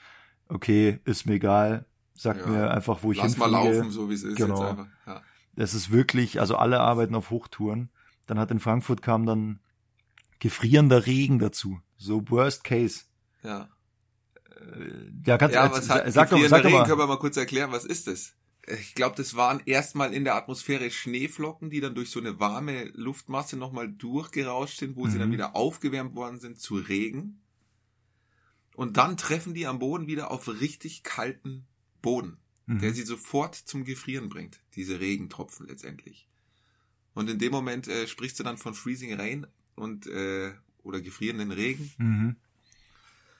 okay, ist mir egal, sag Ja. mir einfach, wo ich lass mal hinfliege. laufen, so wie es ist Genau. jetzt einfach. Ja. Es ist wirklich, also alle arbeiten auf Hochtouren. Dann hat in Frankfurt kam dann gefrierender Regen dazu. So Worst Case. ja. Ja, kannst Ja, du, was sag, hat sag doch, Regen, mal. können wir mal kurz erklären, was ist das? Ich glaube, das waren erstmal in der Atmosphäre Schneeflocken, die dann durch so eine warme Luftmasse nochmal durchgerauscht sind, wo sie dann Mhm. wieder aufgewärmt worden sind zu Regen. Und dann treffen die am Boden wieder auf richtig kalten Boden, der Mhm. sie sofort zum Gefrieren bringt, diese Regentropfen letztendlich. Und in dem Moment äh, sprichst du dann von Freezing Rain und äh, oder gefrierenden Regen. Mhm.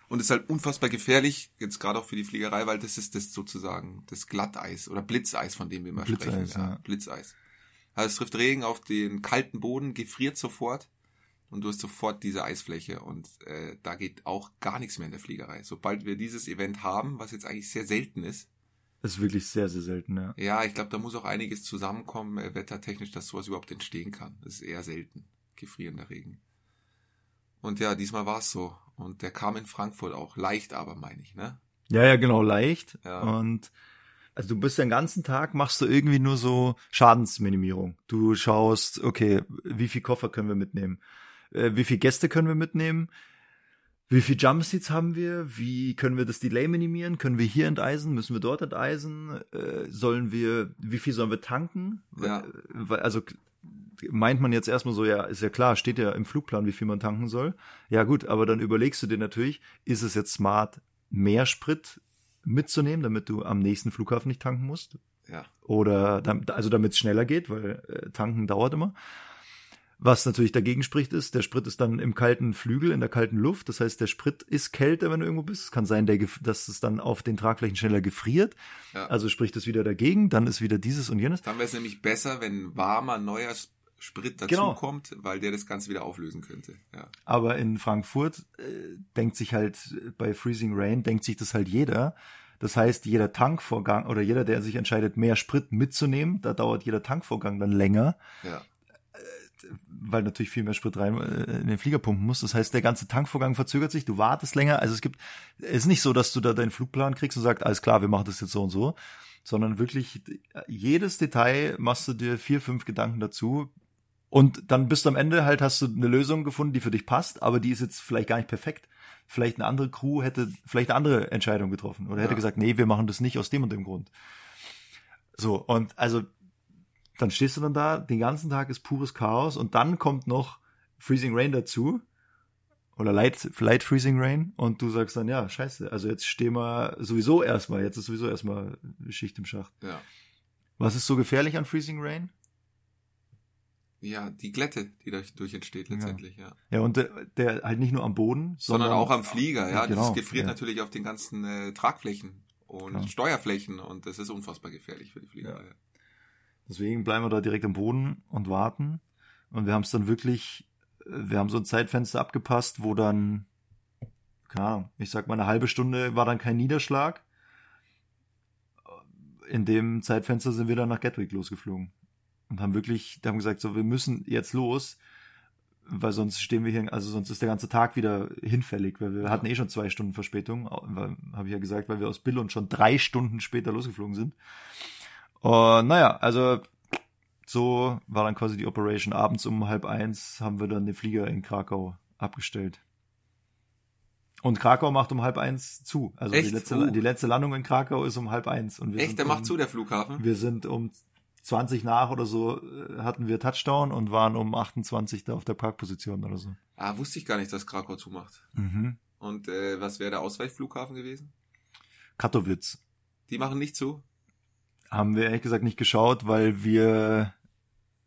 Und ist halt unfassbar gefährlich, jetzt gerade auch für die Fliegerei, weil das ist das sozusagen das Glatteis oder Blitzeis, von dem wir immer Blitzeis, sprechen. ja. Blitzeis. Also es trifft Regen auf den kalten Boden, gefriert sofort und du hast sofort diese Eisfläche und äh, da geht auch gar nichts mehr in der Fliegerei. Sobald wir dieses Event haben, was jetzt eigentlich sehr selten ist, Das ist wirklich sehr, sehr selten, ja. ja, ich glaube, da muss auch einiges zusammenkommen, äh, wettertechnisch, dass sowas überhaupt entstehen kann. Das ist eher selten, gefrierender Regen. Und ja, diesmal war es so. Und der kam in Frankfurt auch. Leicht aber, meine ich, ne? Ja, ja, genau, leicht. Ja. Und also du bist den ganzen Tag, machst du irgendwie nur so Schadensminimierung. Du schaust, okay, wie viel Koffer können wir mitnehmen? Äh, wie viel Gäste können wir mitnehmen? Wie viel Jumpseats haben wir? Wie können wir das Delay minimieren? Können wir hier enteisen? Müssen wir dort enteisen? Äh, sollen wir, wie viel sollen wir tanken? Ja. Weil- Also meint man jetzt erstmal so, ja, ist ja klar, steht ja im Flugplan, wie viel man tanken soll. Ja gut, aber dann überlegst du dir natürlich, ist es jetzt smart, mehr Sprit mitzunehmen, damit du am nächsten Flughafen nicht tanken musst? Ja. Oder also damit es schneller geht, weil äh, tanken dauert immer. Was natürlich dagegen spricht, ist, der Sprit ist dann im kalten Flügel, in der kalten Luft. Das heißt, der Sprit ist kälter, wenn du irgendwo bist. Es kann sein, der, dass es dann auf den Tragflächen schneller gefriert. Ja. Also spricht es wieder dagegen. Dann ist wieder dieses und jenes. Dann wäre es nämlich besser, wenn warmer, neuer S- Sprit Genau. dazukommt, weil der das Ganze wieder auflösen könnte. Ja. Aber in Frankfurt äh, denkt sich halt äh, bei Freezing Rain, denkt sich das halt jeder. Das heißt, jeder Tankvorgang oder jeder, der sich entscheidet, mehr Sprit mitzunehmen, da dauert jeder Tankvorgang dann länger, Ja. weil natürlich viel mehr Sprit rein äh, in den Flieger pumpen muss. Das heißt, der ganze Tankvorgang verzögert sich, du wartest länger. Also es gibt, es ist nicht so, dass du da deinen Flugplan kriegst und sagst, alles klar, wir machen das jetzt so und so, sondern wirklich jedes Detail machst du dir vier, fünf Gedanken dazu. Und dann bist du am Ende halt, hast du eine Lösung gefunden, die für dich passt, aber die ist jetzt vielleicht gar nicht perfekt. Vielleicht eine andere Crew hätte vielleicht eine andere Entscheidung getroffen oder hätte Ja. gesagt, nee, wir machen das nicht aus dem und dem Grund. So, und also dann stehst du dann da, den ganzen Tag ist pures Chaos und dann kommt noch Freezing Rain dazu oder Light, Light Freezing Rain und du sagst dann, ja, scheiße, also jetzt stehen wir sowieso erstmal, jetzt ist sowieso erstmal Schicht im Schacht. Ja. Was ist so gefährlich an Freezing Rain? Ja, die Glätte, die durch entsteht letztendlich, ja. Ja, und der, der halt nicht nur am Boden, Sondern, auch am Flieger, ja. genau, das gefriert ja. natürlich auf den ganzen äh, Tragflächen und Klar. Steuerflächen und das ist unfassbar gefährlich für die Flieger. Ja. Ja. Deswegen bleiben wir da direkt am Boden und warten. Und wir haben es dann wirklich, äh, wir haben so ein Zeitfenster abgepasst, wo dann, keine Ahnung, ich sag mal eine halbe Stunde war dann kein Niederschlag. In dem Zeitfenster sind wir dann nach Gatwick losgeflogen. Und haben wirklich, da haben gesagt, so, wir müssen jetzt los, weil sonst stehen wir hier, also sonst ist der ganze Tag wieder hinfällig, weil wir hatten eh schon zwei Stunden Verspätung, habe ich ja gesagt, weil wir aus Billund schon drei Stunden später losgeflogen sind. Und naja, also so war dann quasi die Operation. Abends um halb eins haben wir dann den Flieger in Krakau abgestellt. Und Krakau macht um halb eins zu. Also die Echt? letzte, Oh. die letzte Landung in Krakau ist um halb eins. Und wir Echt, der um, macht zu, der Flughafen? Wir sind um 20 nach oder so äh, hatten wir Touchdown und waren um 28 da auf der Parkposition oder so. Ah, wusste ich gar nicht, dass Krakau zumacht. Mhm. Und äh, was wäre der Ausweichflughafen gewesen? Katowice. Die machen nicht zu? haben wir ehrlich gesagt nicht geschaut, weil wir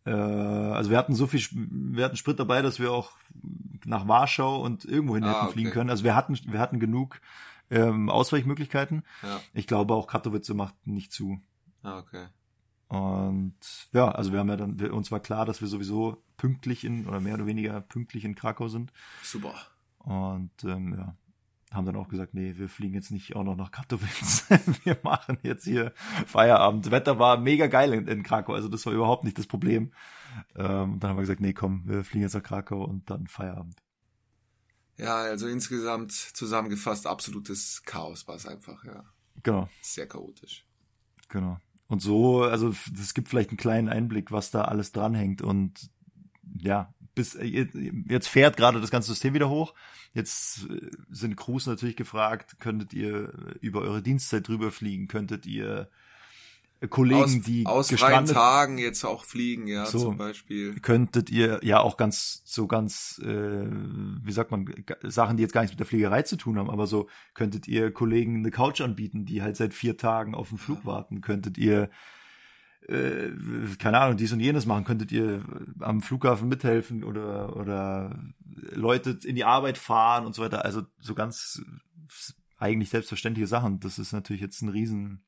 äh, also wir hatten so viel wir hatten Sprit dabei, dass wir auch nach Warschau und irgendwohin Ah, hätten okay. fliegen können. Also wir hatten wir hatten genug ähm, Ausweichmöglichkeiten. Ja. Ich glaube auch Katowice macht nicht zu. Ah, okay. Und ja, also wir haben ja dann wir, uns war klar, dass wir sowieso pünktlich in oder mehr oder weniger pünktlich in Krakau sind Super. und ähm, ja haben dann auch gesagt, nee, wir fliegen jetzt nicht auch noch nach Katowice. (laughs) wir machen jetzt hier Feierabend. Das Wetter war mega geil in, in Krakau, also das war überhaupt nicht das Problem. Ähm, dann haben wir gesagt, nee, komm, wir fliegen jetzt nach Krakau und dann Feierabend. Ja, also insgesamt zusammengefasst absolutes Chaos war es einfach, ja. Genau, Sehr chaotisch. genau. Und so, also es gibt vielleicht einen kleinen Einblick, was da alles dranhängt und ja, bis jetzt fährt gerade das ganze System wieder hoch. Jetzt äh, sind Crews natürlich gefragt, könntet ihr über eure Dienstzeit drüber fliegen, könntet ihr äh, Kollegen, aus, die aus freien gestrandet Tagen jetzt auch fliegen, ja, So. zum Beispiel. könntet ihr ja auch ganz so ganz äh, wie sagt man Sachen, die jetzt gar nichts mit der Fliegerei zu tun haben, aber so könntet ihr Kollegen eine Couch anbieten, die halt seit vier Tagen auf den Flug warten, könntet ihr äh, keine Ahnung dies und jenes machen, könntet ihr am Flughafen mithelfen oder oder Leute in die Arbeit fahren und so weiter, also so ganz eigentlich selbstverständliche Sachen. Das ist natürlich jetzt ein riesen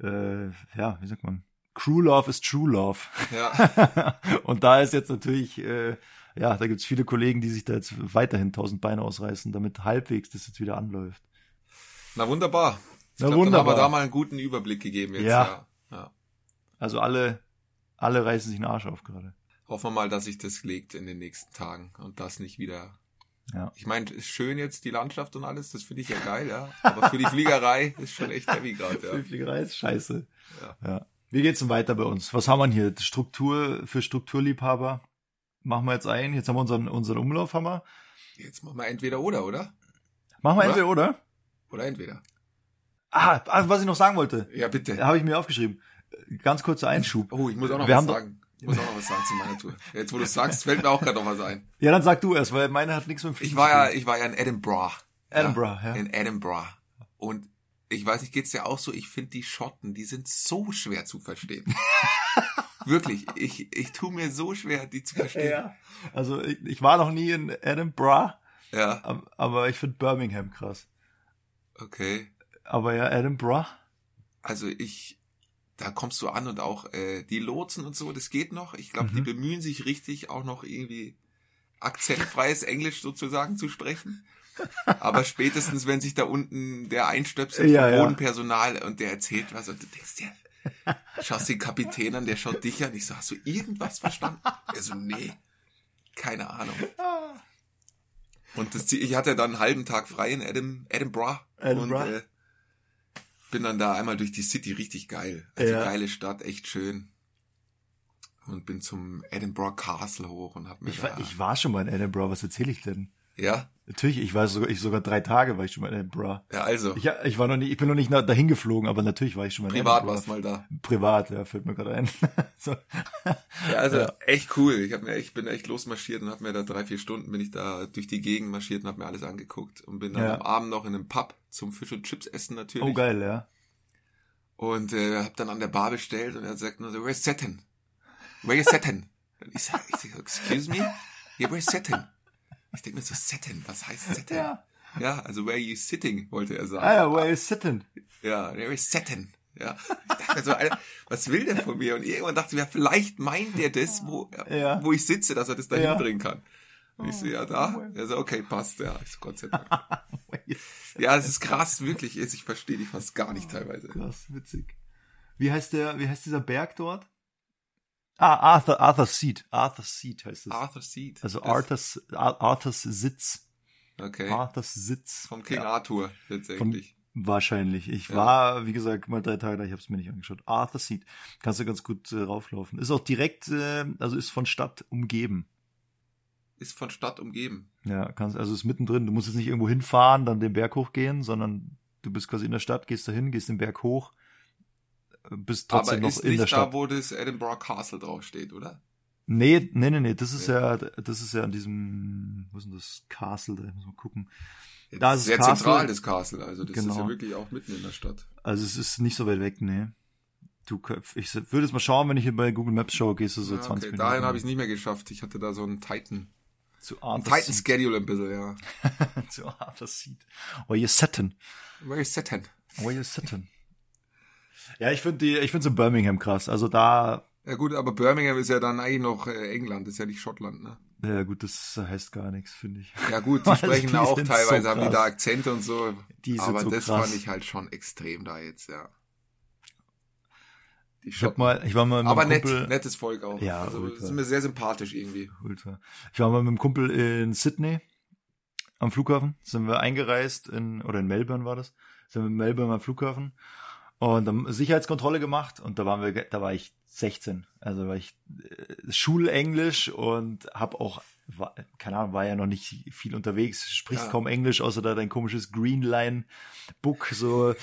äh, ja wie sagt man Crew Love ist True Love. Ja, (laughs) und da ist jetzt natürlich, äh, ja, da gibt's viele Kollegen, die sich da jetzt weiterhin tausend Beine ausreißen, damit halbwegs das jetzt wieder anläuft. na wunderbar. Ich Na glaub, Dann haben wunderbar. wir da mal einen guten Überblick gegeben jetzt, Ja. ja. ja. Also alle, alle reißen sich den Arsch auf gerade. Hoffen wir mal, dass sich das legt in den nächsten Tagen und das nicht wieder. Ja. Ich meine, ist schön jetzt die Landschaft und alles, das finde ich ja geil, ja. Aber für die Fliegerei (laughs) ist schon echt heavy gerade, ja. Fliegerei ist scheiße. Ja. ja. Wie geht's denn weiter bei uns? Was haben wir hier? Struktur für Strukturliebhaber. Machen wir jetzt ein. Jetzt haben wir unseren, unseren Umlauf, haben wir. Jetzt machen wir entweder oder, oder? Machen wir Oder? entweder, oder? Oder entweder. Ah, ah, was ich noch sagen wollte. Ja, bitte. Habe ich mir aufgeschrieben. Ganz kurzer Einschub. Oh, ich muss auch noch Wir was sagen. Ich muss auch noch was sagen zu meiner Tour. Jetzt, wo du es sagst, fällt mir auch gerade noch was ein. Ja, dann sag du erst, weil meine hat nichts mit dem Fliegen Ich war ja, ich war ja in Edinburgh. Edinburgh, ja. In Edinburgh. Und ich weiß nicht, geht's dir auch so? Ich finde die Schotten, die sind so schwer zu verstehen. (laughs) Wirklich, ich, ich tu mir so schwer, die zu verstehen. Ja. Also ich, ich war noch nie in Edinburgh, ja ab- aber ich finde Birmingham krass. okay. Aber ja, Edinburgh. Also ich, da kommst du an und auch äh, die Lotsen und so, das geht noch. Ich glaube, die Mhm. bemühen sich richtig, auch noch irgendwie akzentfreies (laughs) Englisch sozusagen zu sprechen. Aber spätestens, wenn sich da unten der einstöpselt Ja, vom ja. Bodenpersonal und der erzählt was und du denkst dir, schaust den Kapitän an, der schaut dich an. Ich so, hast du irgendwas verstanden? Er so, nee, keine Ahnung. Und das, ich hatte dann einen halben Tag frei in Edim, Edinburgh. Edinburgh. Und äh, bin dann da einmal durch die City richtig geil. Also Ja. geile Stadt, echt schön. Und bin zum Edinburgh Castle hoch und hab mir Ich, war, ich war schon mal in Edinburgh, was erzähle ich denn? Ja, Natürlich, ich war sogar, ich sogar drei Tage war ich schon mal in Edinburgh. ja, also, Ich, ich war noch nie, ich bin noch nicht nach, dahin geflogen, aber natürlich war ich schon mal in privat warst mal da. Privat, ja, fällt mir gerade ein. (laughs) so. Ja, also Ja. echt cool. Ich hab mir echt, bin echt losmarschiert und hab mir da drei, vier Stunden bin ich da durch die Gegend marschiert und hab mir alles angeguckt und bin dann Ja. am Abend noch in einem Pub zum Fisch und Chips essen natürlich. Oh, geil, ja. Und äh, hab dann an der Bar bestellt und er sagt nur so, where's Setten? Where's Setten? (laughs) Und ich sag, ich sag, excuse me? Yeah, where's Setten? Ich denk mir so, Setten, was heißt Setten? Ja. Ja, also where are you sitting, wollte er sagen. Ah ja, where is sitting? Ja, where is Setten? Ja. Ich dachte mir so, Alter, was will der von mir? Und irgendwann dachte ich mir, vielleicht meint der das, wo, Ja. wo ich sitze, dass er das da Ja. hinbringen kann. Und ich so, ja, da. Er so, okay, passt, ja. Ich so, Gott sei Dank. (laughs) Ja, es ist krass, wirklich. Ich verstehe die fast gar nicht teilweise. Krass, witzig. Wie heißt der, wie heißt dieser Berg dort? Ah, Arthur, Arthur's Seat. Arthur's Seat heißt es. Arthur Seat. also Arthur's, Ar- Arthur's Sitz. Okay. Arthur's Sitz. Vom King Ja, Arthur, letztendlich. wahrscheinlich. Ich Ja. war, wie gesagt, mal drei Tage da, ich habe es mir nicht angeschaut. Arthur's Seat. Kannst du ganz gut äh, rauflaufen. Ist auch direkt, äh, also ist von Stadt umgeben. Ist von Stadt umgeben. Ja, kannst, also ist mittendrin. Du musst jetzt nicht irgendwo hinfahren, dann den Berg hochgehen, sondern du bist quasi in der Stadt, gehst da hin, gehst den Berg hoch, bist trotzdem Aber noch ist in nicht der Stadt. da, wo das Edinburgh Castle draufsteht, oder? Nee, nee, nee, nee, das ist ja, das ist ja an diesem, was ist denn das, Castle, da muss man gucken. Ja, Da das ist ist sehr Castle. zentral, das Castle. Also das ist Genau. ja wirklich auch mitten in der Stadt. Also es ist nicht so weit weg, nee. Du, ich würde jetzt mal schauen, wenn ich hier bei Google Maps schaue, gehst du so Ja, 20 okay. Minuten. Dahin habe ich es nicht mehr geschafft. Ich hatte da so einen Titan. zu Ein Arthur Titan Schedule ein bisschen, ja. (laughs) Zu Arthur Seat. Where you sitting? Where is Setten? Where you sitting? Ja, ich finde die, ich finde so Birmingham krass. Also da, Ja gut, aber Birmingham ist ja dann eigentlich noch äh, England, ist ja nicht Schottland, ne? ja gut, das heißt gar nichts, finde ich. Ja gut, die Weil (laughs) sprechen die auch teilweise, so haben die da Akzente und so. Die aber so das krass. fand ich halt schon extrem da jetzt, ja. Ich hab mal, ich war mal mit aber nett, Kumpel, nettes Volk auch. Ja, also ultra. sind mir sehr sympathisch irgendwie. Ultra. Ich war mal mit einem Kumpel in Sydney am Flughafen. Sind wir eingereist in, oder in Melbourne war das. Sind wir in Melbourne am Flughafen und dann Sicherheitskontrolle gemacht und da waren wir, da war ich 16. Also war ich äh, Schulenglisch und hab auch, war, keine Ahnung, war ja noch nicht viel unterwegs, sprichst Ja. kaum Englisch, außer da dein komisches Greenline Book, so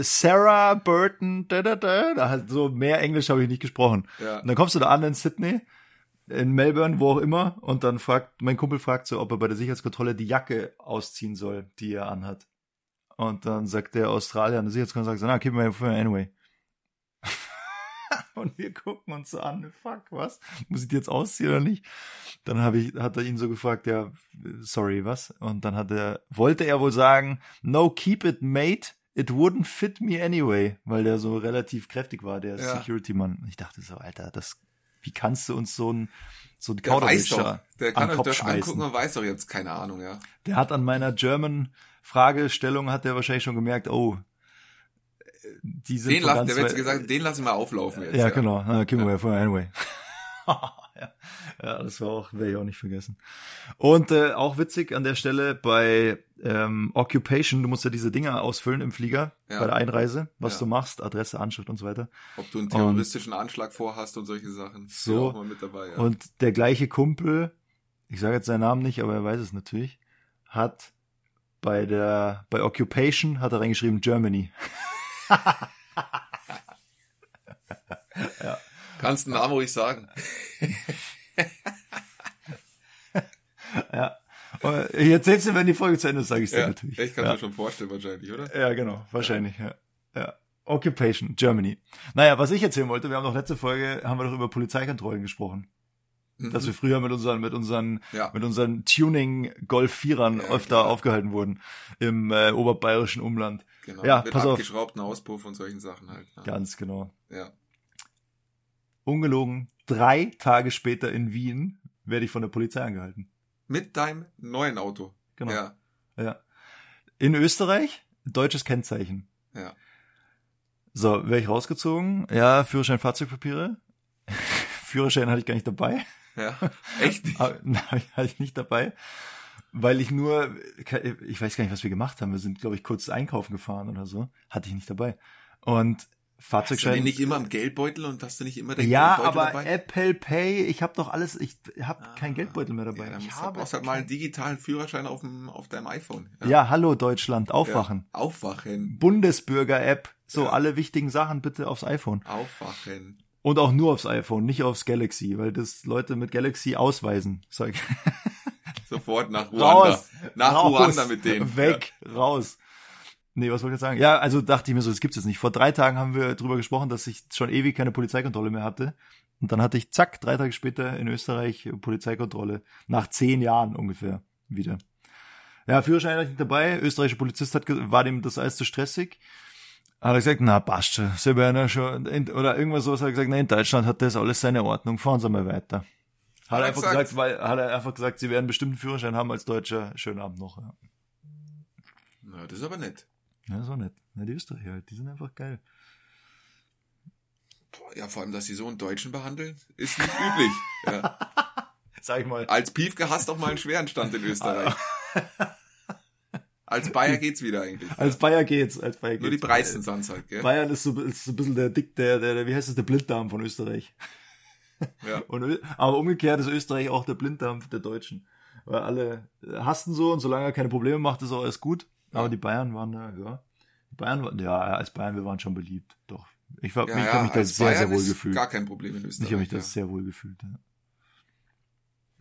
Sarah Burton, da, da, da, da halt so mehr Englisch habe ich nicht gesprochen. Ja. Und dann kommst du da an in Sydney, in Melbourne, wo auch immer, und dann fragt, mein Kumpel fragt so, ob er bei der Sicherheitskontrolle die Jacke ausziehen soll, die er anhat. Und dann sagt der Australier an der Sicherheitskontrolle, sagt so, na, keep my phone anyway. (laughs) und wir gucken uns so an, fuck, was? Muss ich die jetzt ausziehen oder nicht? Dann habe ich, hat er ihn so gefragt, ja, sorry, was? Und dann hat er, wollte er wohl sagen, no, keep it mate, it wouldn't fit me anyway, weil der so relativ kräftig war, der Ja. Security-Mann. Ich dachte so, Alter, das, wie kannst du uns so ein, so ein Kauderwelsch Der an kann euch das angucken und weiß doch jetzt keine Ahnung, ja. Der hat an meiner German Fragestellung hat er wahrscheinlich schon gemerkt, oh, die sind Den lassen, der wird gesagt, den lassen wir auflaufen jetzt. ja, genau. Na, keep away from anyway. (laughs) ja. ja, das war auch, werde ich auch nicht vergessen. Und äh, auch witzig an der Stelle bei ähm, Occupation, du musst ja diese Dinger ausfüllen im Flieger Ja. bei der Einreise, was Ja. du machst, Adresse, Anschrift und so weiter. Ob du einen terroristischen Anschlag vorhast und solche Sachen. So. Steht auch mal mit dabei, ja. Und der gleiche Kumpel, ich sage jetzt seinen Namen nicht, aber er weiß es natürlich, hat bei der bei Occupation hat er reingeschrieben Germany. Kannst einen Namen ruhig sagen. (laughs) Ja. Ich erzähl's dir, wenn die Folge zu Ende ist, sage ich dir Ja, natürlich. ich kann ja. mir schon vorstellen wahrscheinlich, oder? Ja, genau, wahrscheinlich, ja. ja. Occupation, Germany. Naja, was ich erzählen wollte, wir haben noch letzte Folge, haben wir doch über Polizeikontrollen gesprochen. Mhm. Dass wir früher mit unseren, mit unseren, Ja. mit unseren Tuning-Golf-Vierern Ja, öfter klar. aufgehalten wurden im äh, oberbayerischen Umland. Genau. Ja, mit pass auf. abgeschraubten Auspuff und solchen Sachen halt. Ja. Ganz genau. ja. Ungelogen, drei Tage später in Wien werde ich von der Polizei angehalten. Mit deinem neuen Auto. Genau. Ja. Ja. In Österreich, deutsches Kennzeichen. Ja. So, wäre ich rausgezogen. Ja, Führerschein, Fahrzeugpapiere. (laughs) Führerschein hatte ich gar nicht dabei. Ja. (laughs) Echt nicht? Aber- Nein, hatte (laughs) ich nicht dabei. Weil ich nur, ich weiß gar nicht, was wir gemacht haben. Wir sind, glaube ich, kurz einkaufen gefahren oder so. Hatte ich nicht dabei. Und Hast du Fahrzeugschein. nicht immer am Geldbeutel und hast du nicht immer den ja, Geldbeutel aber dabei? Apple Pay, ich habe doch alles, ich habe Ah. keinen Geldbeutel mehr dabei. Ja, dann ich musst brauchst halt mal einen digitalen Führerschein auf, dem, auf deinem iPhone. ja. hallo Deutschland, aufwachen. Ja. Aufwachen. Bundesbürger-App, so Ja. alle wichtigen Sachen bitte aufs iPhone. Aufwachen. Und auch nur aufs iPhone, nicht aufs Galaxy, weil das Leute mit Galaxy ausweisen. Sag ich. (laughs) Sofort nach Ruanda. Nach raus, Ruanda mit denen. Weg, raus. Nee, was wollte ich jetzt sagen? Ja, also dachte ich mir so, das gibt's jetzt nicht. Vor drei Tagen haben wir drüber gesprochen, dass ich schon ewig keine Polizeikontrolle mehr hatte. Und dann hatte ich, zack, drei Tage später in Österreich Polizeikontrolle. Nach zehn Jahren ungefähr wieder. Ja, Führerschein nicht dabei. Österreichischer Polizist hat, war dem das alles zu stressig. Hat er gesagt, na, passt schon. Sie werden ja schon, in, oder irgendwas sowas hat er gesagt, na, in Deutschland hat das alles seine Ordnung. Fahren Sie mal weiter. Hat Hat er einfach gesagt? gesagt, weil, hat er einfach gesagt, sie werden bestimmt einen Führerschein haben als Deutscher. Schönen Abend noch, ja. Na, das ist aber nett. Ja, so nett. Ja, die Österreicher halt, die sind einfach geil. Boah, ja, vor allem, dass sie so einen Deutschen behandeln, ist nicht (laughs) üblich. Ja. Sag ich mal. Als Piefke hast doch mal einen schweren Stand in (laughs) Österreich. (laughs) Als (laughs) Bayer geht's wieder eigentlich. Als Bayer geht's, als Bayer geht's. Nur die Preisen sind's halt, gell? Bayern ist so, ist so ein bisschen der Dick, der, der, der, wie heißt es, der Blinddarm von Österreich. (laughs) Ja. Und, aber umgekehrt ist Österreich auch der Blinddarm der Deutschen. Weil alle hassten so und solange er keine Probleme macht, ist auch alles gut. Aber Ja. die Bayern waren da, ja. Die Bayern waren, ja, als Bayern, wir waren schon beliebt. Doch. Ich, war, Ja, ich ja, habe mich da sehr, sehr wohl ist gefühlt. Gar kein Problem in Ich Österreich. habe mich da ja. sehr wohl gefühlt. Ja.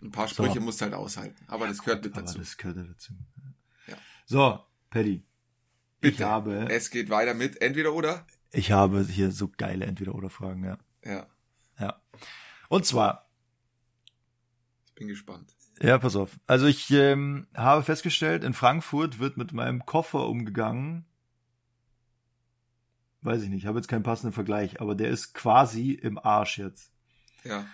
Ein paar Sprüche So. musst du halt aushalten. Aber das gehört mit Aber dazu. das gehört ja dazu. So, Paddy. Ich Bitte. habe, Es geht weiter mit entweder oder. ich habe hier so geile Entweder-Oder-Fragen, ja. Ja, Ja. Und zwar, ich bin gespannt. ja, pass auf. Also ich ähm, habe festgestellt, in Frankfurt wird mit meinem Koffer umgegangen. Weiß ich nicht, habe jetzt keinen passenden Vergleich, aber der ist quasi im Arsch jetzt. Ja.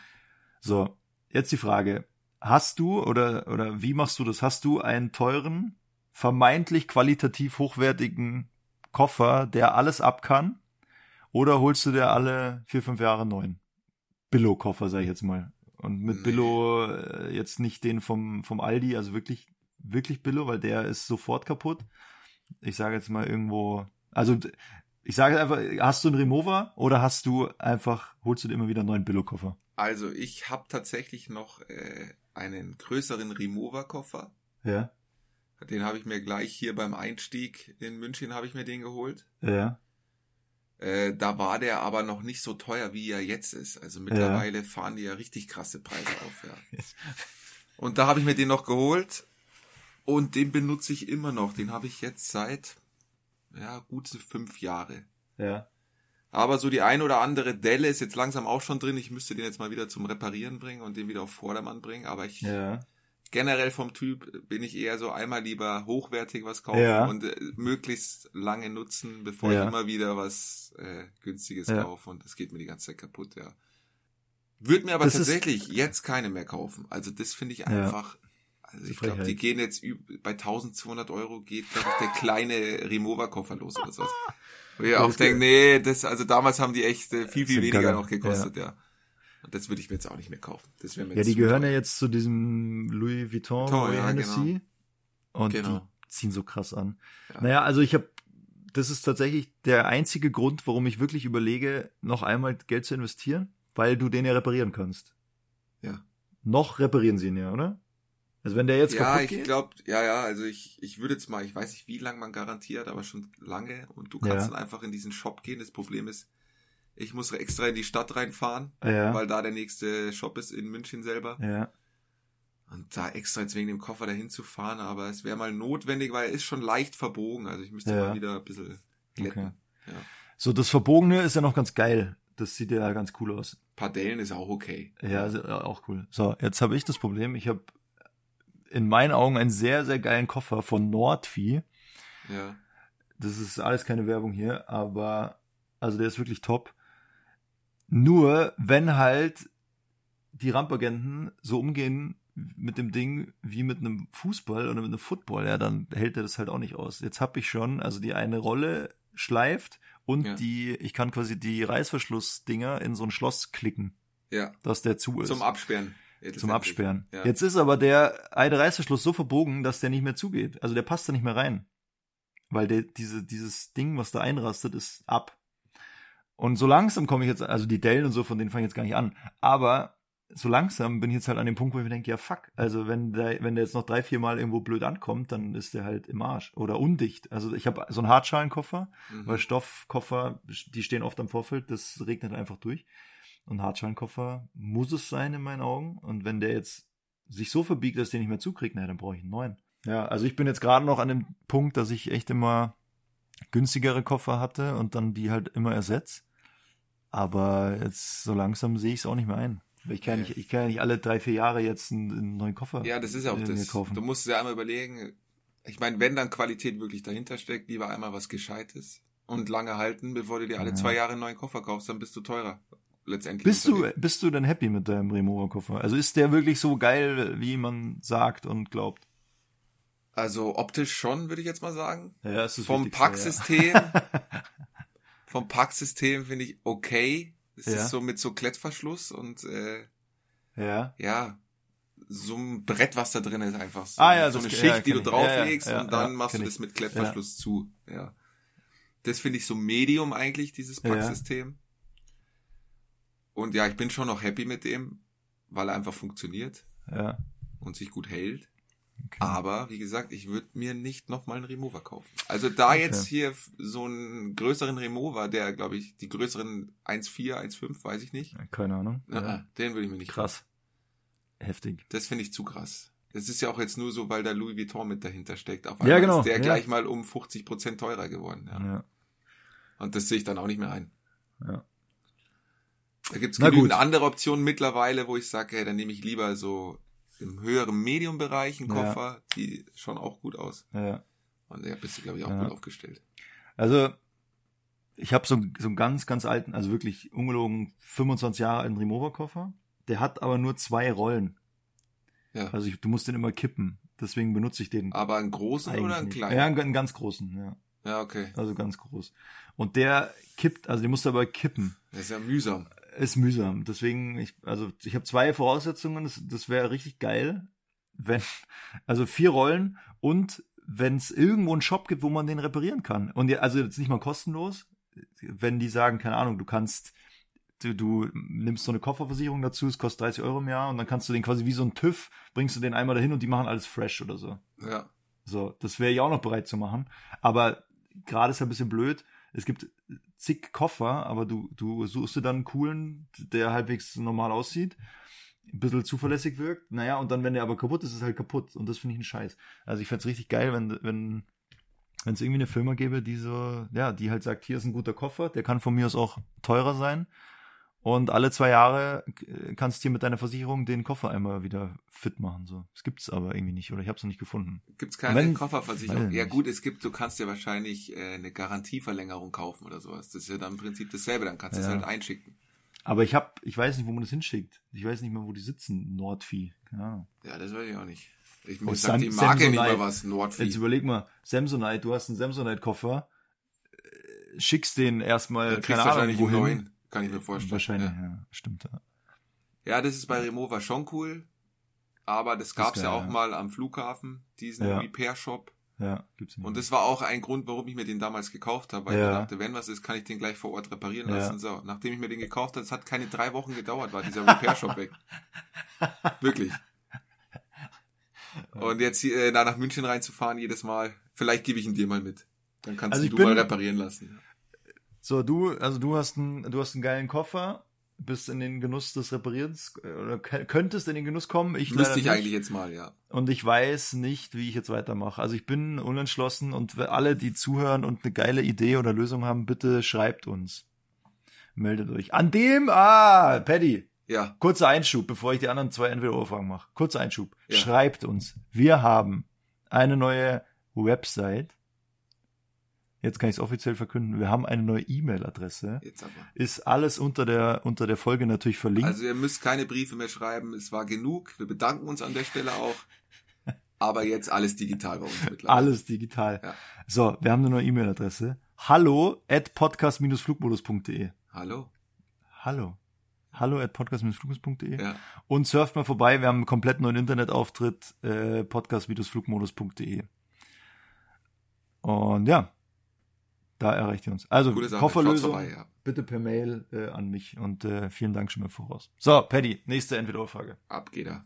So, jetzt die Frage. Hast du oder, oder wie machst du das? Hast du einen teuren, vermeintlich qualitativ hochwertigen Koffer, der alles ab kann? Oder holst du dir alle vier, fünf Jahre neuen? Billo-Koffer, sag ich jetzt mal. Und mit Nee. Billo äh, jetzt nicht den vom, vom Aldi, also wirklich, wirklich Billo, weil der ist sofort kaputt. Ich sage jetzt mal irgendwo, also ich sage einfach, hast du einen Remover oder hast du einfach, holst du dir immer wieder einen neuen Billo-Koffer? Also ich habe tatsächlich noch äh, einen größeren Remover-Koffer. Ja, Den habe ich mir gleich hier beim Einstieg in München habe ich mir den geholt. ja. Äh, da war der aber noch nicht so teuer, wie er jetzt ist. Also mittlerweile fahren die ja richtig krasse Preise auf. Ja. (laughs) Und da habe ich mir den noch geholt und den benutze ich immer noch. Den habe ich jetzt seit ja gute fünf Jahre. Ja. Aber so die ein oder andere Delle ist jetzt langsam auch schon drin. Ich müsste den jetzt mal wieder zum Reparieren bringen und den wieder auf Vordermann bringen. Aber ich Ja. Generell vom Typ bin ich eher so einmal lieber hochwertig was kaufen Ja. und äh, möglichst lange nutzen, bevor Ja. ich immer wieder was äh, günstiges Ja. kaufe und das geht mir die ganze Zeit kaputt, ja. Würde mir aber Das tatsächlich jetzt keine mehr kaufen. Also das finde ich einfach, also ich glaube, die gehen jetzt bei 1200 Euro geht glaub der (laughs) kleine Remover-Koffer los oder sowas. Wo ich auch denke, nee, das, also damals haben die echt äh, viel, viel weniger noch gekostet, ja. Das würde ich mir jetzt auch nicht mehr kaufen. Das mir Ja, die gehören teuer. ja jetzt zu diesem Louis Vuitton, Vuitton, Louis ja, Hennessy. Und Genau. die ziehen so krass an. Ja. Naja, also ich habe, das ist tatsächlich der einzige Grund, warum ich wirklich überlege, noch einmal Geld zu investieren, weil du den ja reparieren kannst. Ja. Noch reparieren sie ihn ja, oder? Also wenn der jetzt ja, kaputt ich geht. glaube, ja, ja, also ich, ich würde jetzt mal, ich weiß nicht, wie lange man garantiert, aber schon lange und du kannst Ja. dann einfach in diesen Shop gehen. Das Problem ist, ich muss extra in die Stadt reinfahren, ja, weil da der nächste Shop ist in München selber. ja. Und da extra jetzt wegen dem Koffer dahin zu fahren, aber es wäre mal notwendig, weil er ist schon leicht verbogen. Also ich müsste Ja. mal wieder ein bisschen glätten. Okay. Ja. So, das Verbogene ist ja noch ganz geil. Das sieht ja ganz cool aus. Ein paar Dellen ist auch okay. Ja, ist ja auch cool. So, jetzt habe ich das Problem, ich habe in meinen Augen einen sehr, sehr geilen Koffer von Nordvieh. Ja. Das ist alles keine Werbung hier, aber also der ist wirklich top. Nur wenn halt die Rampagenten so umgehen mit dem Ding wie mit einem Fußball oder mit einem Football, ja, dann hält er das halt auch nicht aus. Jetzt habe ich schon, also die eine Rolle schleift und Ja. die, ich kann quasi die Reißverschlussdinger in so ein Schloss klicken, Ja. dass der zu ist. Zum Absperren. Zum. Absperren. Ja. Jetzt ist aber der eine Reißverschluss so verbogen, dass der nicht mehr zugeht. Also der passt da nicht mehr rein. Weil der, diese, dieses Ding, was da einrastet, ist ab. Und so langsam komme ich jetzt, also die Dellen und so, von denen fange ich jetzt gar nicht an. Aber so langsam bin ich jetzt halt an dem Punkt, wo ich mir denke, ja fuck, also wenn der, wenn der jetzt noch drei, vier Mal irgendwo blöd ankommt, dann ist der halt im Arsch. Oder undicht. Also ich habe so einen Hartschalenkoffer, Mhm. weil Stoffkoffer, die stehen oft am Vorfeld, das regnet einfach durch. Und Hartschalenkoffer muss es sein in meinen Augen. Und wenn der jetzt sich so verbiegt, dass der nicht mehr zukriegt, naja, dann brauche ich einen neuen. Ja, also ich bin jetzt gerade noch an dem Punkt, dass ich echt immer günstigere Koffer hatte und dann die halt immer ersetzt. Aber jetzt so langsam sehe ich es auch nicht mehr ein. Ich kann, Nee. nicht, ich kann ja nicht alle drei, vier Jahre jetzt einen, einen neuen Koffer Ja, das ist ja auch das. kaufen. Du musst ja einmal überlegen, ich meine, wenn dann Qualität wirklich dahinter steckt, lieber einmal was Gescheites und lange halten, bevor du dir alle Ja. zwei Jahre einen neuen Koffer kaufst, dann bist du teurer. Letztendlich. Bist du, bist du denn happy mit deinem Remover-Koffer? Also ist der wirklich so geil, wie man sagt und glaubt? Also optisch schon, würde ich jetzt mal sagen. Ja, das ist Vom Packsystem, (laughs) vom Packsystem finde ich okay. Es Ja. ist so mit so Klettverschluss und äh, Ja. ja, so ein Brett, was da drin ist, einfach so, Ah, ja, so eine ja, Schicht, ja, die du. Ja, ja, drauflegst ja, und dann ja, machst du das mit Klettverschluss zu. Ja. Das finde ich so Medium eigentlich, dieses Ja. Packsystem. Und ja, ich bin schon noch happy mit dem, weil er einfach funktioniert Ja. und sich gut hält. Okay. Aber wie gesagt, ich würde mir nicht nochmal einen Remover kaufen. Also da Okay. jetzt hier so einen größeren Remover, der glaube ich die größeren 1,4, 1,5, weiß ich nicht. Keine Ahnung. Ja. Ja. Den würde ich mir nicht Krass. Heftig. Das finde ich zu krass. Das ist ja auch jetzt nur so, weil da Louis Vuitton mit dahinter steckt. Auf Ja, einmal genau, ist der ja. gleich mal um 50 Prozent teurer geworden. Ja. Ja. Und das sehe ich dann auch nicht mehr ein. Ja. Da gibt's Na genügend andere Optionen mittlerweile, wo ich sage, hey, dann nehme ich lieber so im höheren Medium-Bereich einen Ja. Koffer, die schauen auch gut aus. ja. Und da bist du, glaube ich, auch Ja. gut aufgestellt. Also, ich habe so, so einen ganz, ganz alten, also wirklich ungelogen 25 Jahre alten Remover-Koffer. Der hat aber nur zwei Rollen. Ja. Also ich, du musst den immer kippen. Deswegen benutze ich den Aber einen großen oder einen nicht. kleinen? Ja, einen, einen ganz großen, ja. Ja, okay. Also ganz groß. Und der kippt, also den musst du aber kippen. Das ist ja mühsam. Ist mühsam. Deswegen, ich, also ich habe zwei Voraussetzungen. Das, das wäre richtig geil, wenn, also vier Rollen und wenn es irgendwo einen Shop gibt, wo man den reparieren kann. Und ja, also jetzt nicht mal kostenlos, wenn die sagen, keine Ahnung, du kannst, du, du nimmst so eine Kofferversicherung dazu, es kostet 30 Euro im Jahr und dann kannst du den quasi wie so ein TÜV, bringst du den einmal dahin und die machen alles fresh oder so. Ja. So, das wäre ich auch noch bereit zu machen. Aber gerade ist ja ein bisschen blöd. Es gibt zig Koffer, aber du, du suchst dir dann einen coolen, der halbwegs normal aussieht, ein bisschen zuverlässig wirkt. Naja, und dann, wenn der aber kaputt ist, ist es halt kaputt. Und das finde ich ein Scheiß. Also ich fände richtig geil, wenn, wenn, wenn es irgendwie eine Firma gäbe, die so, ja, die halt sagt, hier ist ein guter Koffer, der kann von mir aus auch teurer sein. Und alle zwei Jahre äh, kannst du hier mit deiner Versicherung den Koffer einmal wieder fit machen. So. Das gibt's aber irgendwie nicht, oder ich habe es noch nicht gefunden. Gibt's keine Wenn- Kofferversicherung? Ja nicht. gut, es gibt, du kannst dir wahrscheinlich äh, eine Garantieverlängerung kaufen oder sowas. Das ist ja dann im Prinzip dasselbe, dann kannst du es halt einschicken. Aber ich hab, ich weiß nicht, wo man das hinschickt. Ich weiß nicht mal, wo die sitzen, Nordvieh. Keine Ahnung. Ja, das weiß ich auch nicht. Ich Oh, muss sagen, die Marke nicht Samsonite. mal was, Nordvieh. Jetzt überleg mal, Samsonite, du hast einen Samsonite-Koffer, äh, schickst den erstmal, keine du Ahnung, wohin. neuen, kann ich mir vorstellen. Wahrscheinlich, Ja. ja. stimmt. Ja. ja, das ist bei Remover schon cool. Aber das gab's geil, ja auch ja. mal am Flughafen, diesen Ja. Repair-Shop. ja, gibt's nicht. Und das war auch ein Grund, warum ich mir den damals gekauft habe, weil Ja. ich dachte, wenn was ist, kann ich den gleich vor Ort reparieren lassen. So, nachdem ich mir den gekauft habe, es hat keine drei Wochen gedauert, war dieser Repair-Shop weg. (laughs) Wirklich. Und jetzt äh, da nach München reinzufahren jedes Mal, vielleicht gebe ich ihn dir mal mit. Dann kannst Also du bin- mal reparieren lassen. So, du, also du hast einen, du hast einen geilen Koffer. bist in den Genuss des Reparierens äh, oder könntest in den Genuss kommen. Ich Müsste ich nicht. eigentlich jetzt mal, ja. Und ich weiß nicht, wie ich jetzt weitermache. Also ich bin unentschlossen und alle, die zuhören und eine geile Idee oder Lösung haben, bitte schreibt uns. Meldet euch. An dem, ah, Paddy, Ja, kurzer Einschub, bevor ich die anderen zwei Entweder-Oder-Fragen mache. Kurzer Einschub. Ja. Schreibt uns. Wir haben eine neue Website. Jetzt kann ich es offiziell verkünden. Wir haben eine neue E-Mail-Adresse. jetzt aber. Ist alles unter der, unter der Folge natürlich verlinkt. Also ihr müsst keine Briefe mehr schreiben, es war genug. Wir bedanken uns an der Stelle auch. (laughs) Aber jetzt alles digital bei uns mittlerweile. Alles digital. Ja. So, wir haben eine neue E-Mail-Adresse. Hallo at podcast-flugmodus.de. Hallo. Hallo. Hallo at podcast-flugmodus.de. Ja. Und surft mal vorbei. Wir haben einen komplett neuen Internetauftritt. Äh, podcast-flugmodus.de. Und ja, da erreicht ihr uns. Also. Kofferlösung, vorbei, ja. bitte per Mail äh, an mich. Und äh, vielen Dank schon mal voraus. So, Paddy, nächste Entweder-Frage. Ab geht er.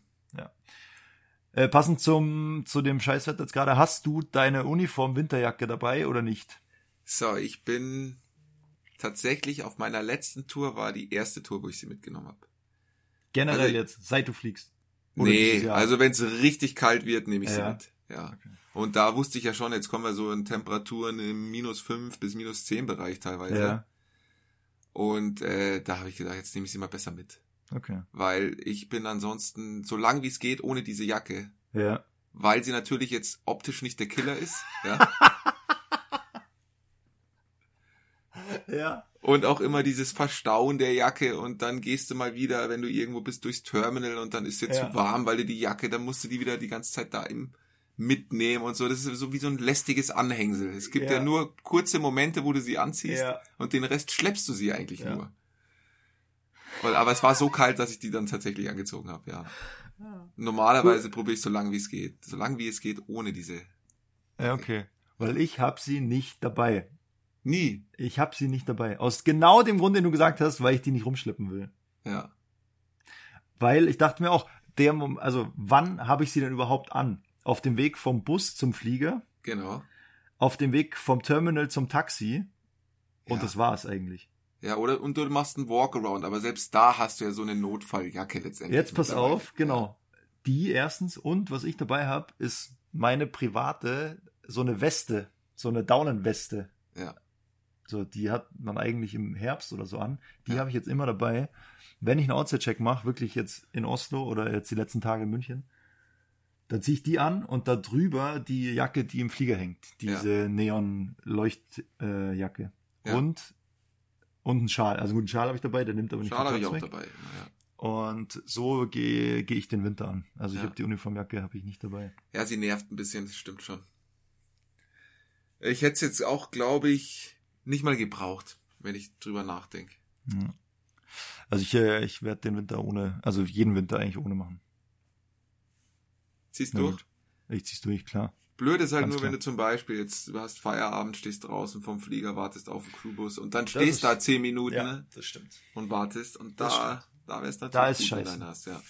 Äh, passend zum, zu dem Scheißwetter jetzt gerade, hast du deine Uniform Winterjacke dabei oder nicht? So, ich bin tatsächlich auf meiner letzten Tour war die erste Tour, wo ich sie mitgenommen habe. Generell Also- jetzt, seit du fliegst. Oder Nee, also wenn es richtig kalt wird, nehme ich sie Ja. mit. Ja. Und da wusste ich ja schon, jetzt kommen wir so in Temperaturen im minus 5 bis minus 10 Bereich teilweise. Ja, Und äh, da habe ich gedacht, jetzt nehme ich sie mal besser mit. okay. Weil ich bin ansonsten, so lang wie es geht, ohne diese Jacke. Ja. Weil sie natürlich jetzt optisch nicht der Killer ist. Ja. (laughs) Ja. Und auch immer dieses Verstauen der Jacke und dann gehst du mal wieder, wenn du irgendwo bist, durchs Terminal und dann ist dir Ja. zu warm, weil du die Jacke, dann musst du die wieder die ganze Zeit da im mitnehmen und so. Das ist so wie so ein lästiges Anhängsel. Es gibt ja, Ja. nur kurze Momente, wo du sie anziehst Ja. und den Rest schleppst du sie eigentlich Ja. nur. Weil, aber es war so kalt, dass ich die dann tatsächlich angezogen habe, ja. Normalerweise probiere ich so lange wie es geht, so lange wie es geht, ohne diese. Ja, okay. Weil ich hab sie nicht dabei. Nie. Ich hab sie nicht dabei. Aus genau dem Grund, den du gesagt hast, weil ich die nicht rumschleppen will. Ja. Weil ich dachte mir auch, der, also wann habe ich sie denn überhaupt an? Auf dem Weg vom Bus zum Flieger, Genau. auf dem Weg vom Terminal zum Taxi und Ja. das war's eigentlich. Ja, oder und du machst einen Walkaround, aber selbst da hast du ja so eine Notfalljacke letztendlich. Jetzt pass auf, genau. Die erstens und was ich dabei habe, ist meine private, so eine Weste, so eine Daunenweste. Ja. So, die hat man eigentlich im Herbst oder so an. Die Ja. habe ich jetzt immer dabei. Wenn ich einen Outside-Check mache, wirklich jetzt in Oslo oder jetzt die letzten Tage in München, dann ziehe ich die an und da drüber die Jacke, die im Flieger hängt. Diese Neon-Leuchtjacke. Äh. Ja. Und, und einen Schal. Also gut, einen Schal habe ich dabei, der nimmt aber nicht Schal habe ich auch weg. dabei. Ja. Und so gehe gehe ich den Winter an. Also ich Ja. habe die Uniformjacke habe ich nicht dabei. ja, sie nervt ein bisschen, das stimmt schon. Ich hätte es jetzt auch, glaube ich, nicht mal gebraucht, wenn ich drüber nachdenke. Ja. Also ich, äh, ich werde den Winter ohne, also jeden Winter eigentlich ohne machen. Ziehst Na durch. Ich zieh's durch, klar. Blöd ist halt Ganz nur, wenn klar. du zum Beispiel jetzt, du hast Feierabend, stehst draußen vom Flieger, wartest auf den Crewbus und dann stehst da zehn Minuten ne, das stimmt. und wartest und Das da, da wär's natürlich Da ist gut, wenn du scheiße. hast, ja.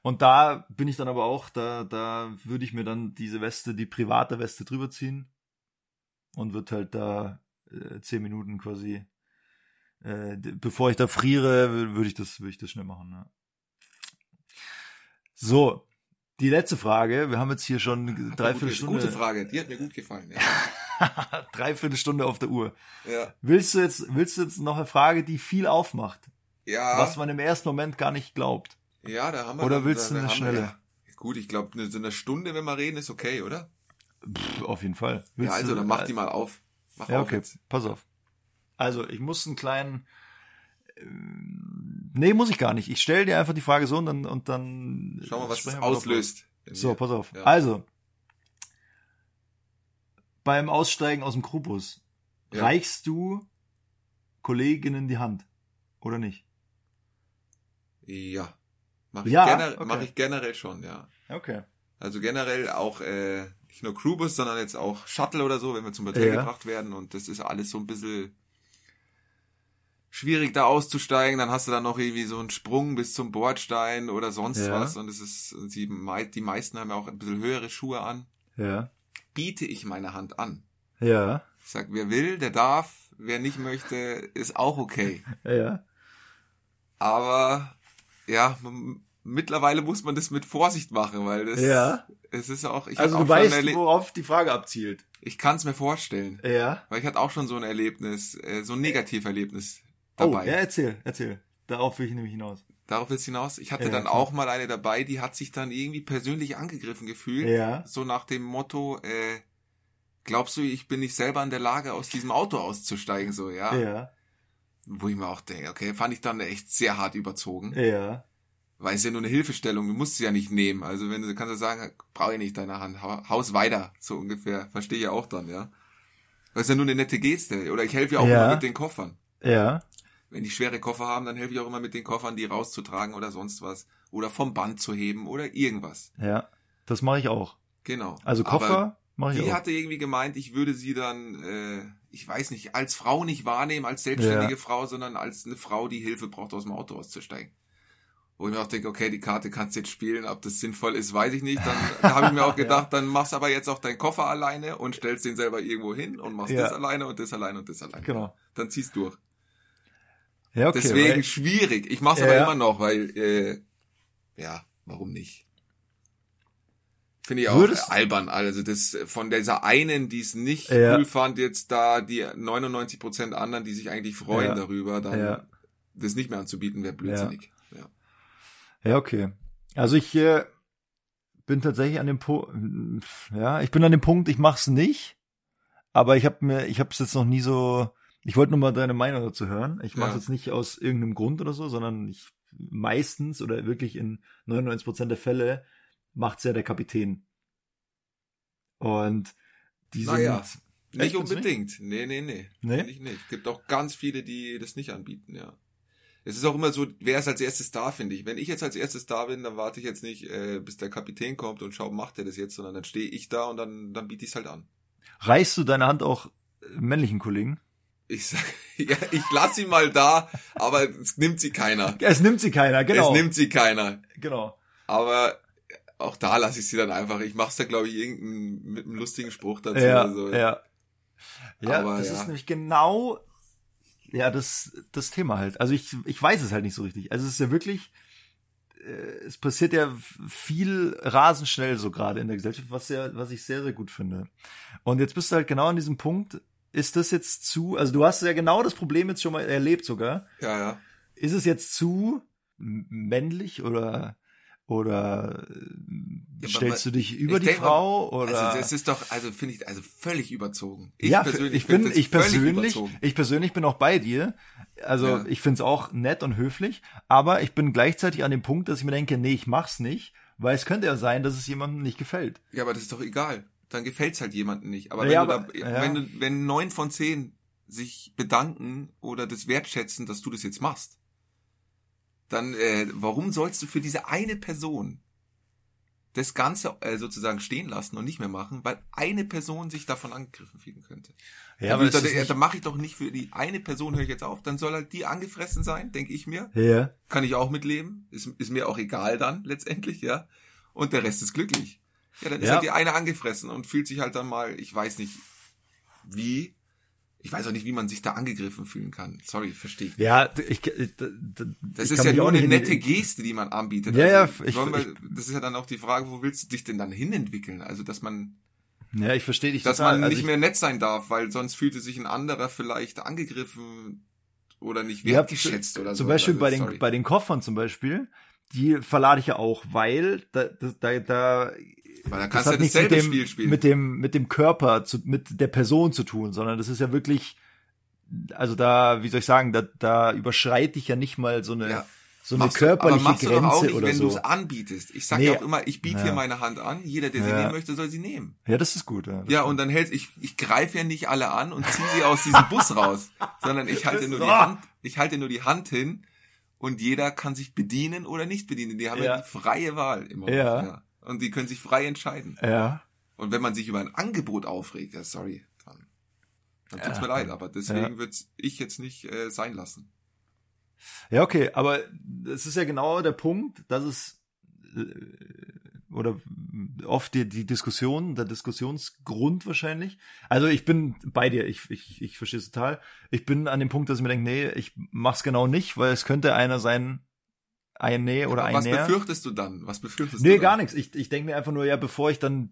Und da bin ich dann aber auch, da, da würde ich mir dann diese Weste, die private Weste drüber ziehen und wird halt da äh, zehn Minuten quasi, äh, bevor ich da friere, wür- würde ich das, würde ich das schnell machen. Ja. So, die letzte Frage. Wir haben jetzt hier schon dreiviertel gute, Stunde, gute Frage, die hat mir gut gefallen. Ja. (laughs) dreiviertel Stunde auf der Uhr. ja. Willst du jetzt, willst du jetzt noch eine Frage, die viel aufmacht, ja. was man im ersten Moment gar nicht glaubt? Ja, da haben wir Oder dann- willst du eine wir- schnelle? Ja. Gut, ich glaube, in so einer Stunde, wenn wir reden, ist okay, oder? Pff, auf jeden Fall. Ja, Willst also du- dann mach die mal auf. Mach Ja, auf okay, jetzt. pass auf. Also, ich muss einen kleinen. Nee, muss ich gar nicht. Ich stelle dir einfach die Frage so und dann. Und dann Schau mal, was es auslöst. So, pass auf. Ja. Also, beim Aussteigen aus dem Krubus, Ja. reichst du Kolleginnen die Hand? Oder nicht? Ja. Mach ich, Ja, generell, okay. mach ich generell schon, ja. Okay. Also generell auch äh, nicht nur Crewbus, sondern jetzt auch Shuttle oder so, wenn wir zum Hotel Ja. gebracht werden. Und das ist alles so ein bisschen schwierig da auszusteigen. Dann hast du dann noch irgendwie so einen Sprung bis zum Bordstein oder sonst Ja. was. Und es ist, die, die meisten haben ja auch ein bisschen höhere Schuhe an. Ja. Biete ich meine Hand an. Ja. Ich sag, wer will, der darf. Wer nicht möchte, ist auch okay. (laughs) Ja. Aber ja, m- mittlerweile muss man das mit Vorsicht machen, weil das Ja. es ist auch ich Also du auch weißt, worauf die Frage abzielt. ich kann es mir vorstellen, Ja. weil ich hatte auch schon so ein Erlebnis, äh, so ein Negativerlebnis Oh, dabei. ja, erzähl, erzähl. Darauf will ich nämlich hinaus. Darauf willst du hinaus? Ich hatte Ja, dann klar. auch mal eine dabei, die hat sich dann irgendwie persönlich angegriffen gefühlt. Ja. So nach dem Motto, äh, glaubst du, ich bin nicht selber in der Lage, aus diesem Auto auszusteigen? So, ja. Ja. Wo ich mir auch denke, okay, fand ich dann echt sehr hart überzogen. Ja. Weil es ist ja nur eine Hilfestellung, du musst sie ja nicht nehmen. Also wenn du kannst du sagen, brauche ich nicht deine Hand, hau- haus weiter, so ungefähr. Verstehe ich auch dann, ja. Das ist ja nur eine nette Geste. Oder ich helfe ja auch Ja. immer mit den Koffern. Ja. Wenn die schwere Koffer haben, dann helfe ich auch immer mit den Koffern, die rauszutragen oder sonst was. Oder vom Band zu heben oder irgendwas. Ja. Das mache ich auch. Genau. Also Koffer mache ich Die auch. hatte irgendwie gemeint, ich würde sie dann, äh, ich weiß nicht, als Frau nicht wahrnehmen, als selbstständige Ja. Frau, sondern als eine Frau, die Hilfe braucht, aus dem Auto auszusteigen. Wo ich mir auch denke, okay, die Karte kannst du jetzt spielen, ob das sinnvoll ist, weiß ich nicht. Dann da habe ich mir auch (laughs) gedacht, dann machst aber jetzt auch deinen Koffer alleine und stellst den selber irgendwo hin und machst Ja. das alleine und das alleine und das alleine. Genau. Dann ziehst durch. Ja, okay. Deswegen weil- schwierig. Ich mach's Ja. aber immer noch, weil, äh, ja, warum nicht? Finde ich auch Würdest- albern. Also das von dieser einen, die es nicht Ja. cool fand, jetzt da die 99% anderen, die sich eigentlich freuen Ja. darüber, dann das nicht mehr anzubieten, wäre blödsinnig. Ja. Ja, okay. Also ich äh, bin tatsächlich an dem Punkt, ja, ich bin an dem Punkt, ich mach's nicht, aber ich habe mir, ich habe es jetzt noch nie so, ich wollte nur mal deine Meinung dazu hören. Ich mache Ja. jetzt nicht aus irgendeinem Grund oder so, sondern ich meistens oder wirklich in 99% der Fälle macht's ja der Kapitän. Und die sind, Naja. Nicht unbedingt. Nee, nee, nee. Nee? Ich nicht. Gibt auch ganz viele, die das nicht anbieten, ja. Es ist auch immer so, wer ist als erstes da, finde ich. Wenn ich jetzt als erstes da bin, dann warte ich jetzt nicht, äh, bis der Kapitän kommt und schau, macht er das jetzt, sondern dann stehe ich da und dann, dann biete ich es halt an. reichst du deine Hand auch männlichen Kollegen? Ich sag, (laughs) ja, ich lass sie mal da, aber es nimmt sie keiner. Es nimmt sie keiner, genau. Es nimmt sie keiner. genau. Aber auch da lasse ich sie dann einfach. Ich mach's da, glaube ich, irgendeinen mit einem lustigen Spruch dazu Ja, oder so. ja. Ja, Aber das ja. ist nämlich genau ja das das Thema halt. Also ich ich weiß es halt nicht so richtig. Also es ist ja wirklich äh, es passiert ja viel rasend schnell so gerade in der Gesellschaft, was ja was ich sehr sehr gut finde. Und jetzt bist du halt genau an diesem Punkt, ist das jetzt zu, also du hast ja genau das Problem jetzt schon mal erlebt sogar. Ja, ja. Ist es jetzt zu männlich oder oder Ja, stellst man- du dich über die denk Frau oder Also das ist doch, also finde ich, also völlig überzogen. Ich ja, persönlich ich bin, ich persönlich, überzogen. ich persönlich bin auch bei dir. Also Ja. ich find's auch nett und höflich, aber ich bin gleichzeitig an dem Punkt, dass ich mir denke, nee, ich mach's nicht, weil es könnte ja sein, dass es jemandem nicht gefällt. Ja, aber das ist doch egal. Dann gefällt's halt jemandem nicht. Aber, Ja, wenn, aber- du da, ja. wenn du, wenn neun von zehn sich bedanken oder das wertschätzen, dass du das jetzt machst, dann äh, warum sollst du für diese eine Person das Ganze äh, sozusagen stehen lassen und nicht mehr machen, weil eine Person sich davon angegriffen fühlen könnte. Ja, dann, das ist dann, nicht- dann mache ich doch nicht für die eine Person höre ich jetzt auf, dann soll halt die angefressen sein, denke ich mir. ja, Kann ich auch mitleben. Ist, ist mir auch egal dann letztendlich, ja. Und der Rest ist glücklich. Ja, dann ist Ja. halt die eine angefressen und fühlt sich halt dann mal, ich weiß nicht wie. Ich weiß auch nicht, wie man sich da angegriffen fühlen kann. Sorry, verstehe ich. ja, ich, ich, Das ich ist ja nur eine nette Geste, die man anbietet. Ja, ja, Also, ich- wollen wir- ich- das ist ja dann auch die Frage, wo willst du dich denn dann hinentwickeln? Also, dass man, Ja, ich verstehe dich dass total. man Also nicht ich- mehr nett sein darf, weil sonst fühlte sich ein anderer vielleicht angegriffen oder nicht Ja, wertgeschätzt oder so. Zum Beispiel Also, bei den, sorry. bei den Koffern zum Beispiel, die verlade ich ja auch, weil da, da, da Weil da das kannst du hat ja nichts dasselbe mit dem, Spiel spielen. mit dem, mit dem Körper, zu, mit der Person zu tun, sondern das ist ja wirklich, also da, wie soll ich sagen, da, da überschreite ich ja nicht mal so eine, Ja. so eine Machst du- körperliche aber machst du auch Grenze nicht, oder wenn du so. es anbietest. Ich sag Nee. ja auch immer, ich biete Ja. hier meine Hand an. Jeder, der sie Ja. nehmen möchte, soll sie nehmen. Ja, das ist gut. Ja, Ja, und dann hält ich ich greife ja nicht alle an und ziehe sie aus diesem Bus raus, (laughs) sondern ich halte nur die. Hand, ich halte nur die Hand hin und jeder kann sich bedienen oder nicht bedienen. Die haben ja, Ja. die freie Wahl immer. noch, Ja. Und die können sich frei entscheiden. ja. Und wenn man sich über ein Angebot aufregt, ja, sorry, dann, dann tut's mir leid, aber deswegen Ja. würd's ich jetzt nicht äh, sein lassen. Ja, okay, aber es ist ja genau der Punkt, dass es, äh, oder oft die, die Diskussion, der Diskussionsgrund wahrscheinlich. Also ich bin bei dir, ich, ich, ich verstehe es total. Ich bin an dem Punkt, dass ich mir denke, nee, ich mach's genau nicht, weil es könnte einer sein, ein Nee oder ein Was befürchtest du dann? Was befürchtest Nee, du gar dann? nichts. Ich, ich denke mir einfach nur, ja, bevor ich dann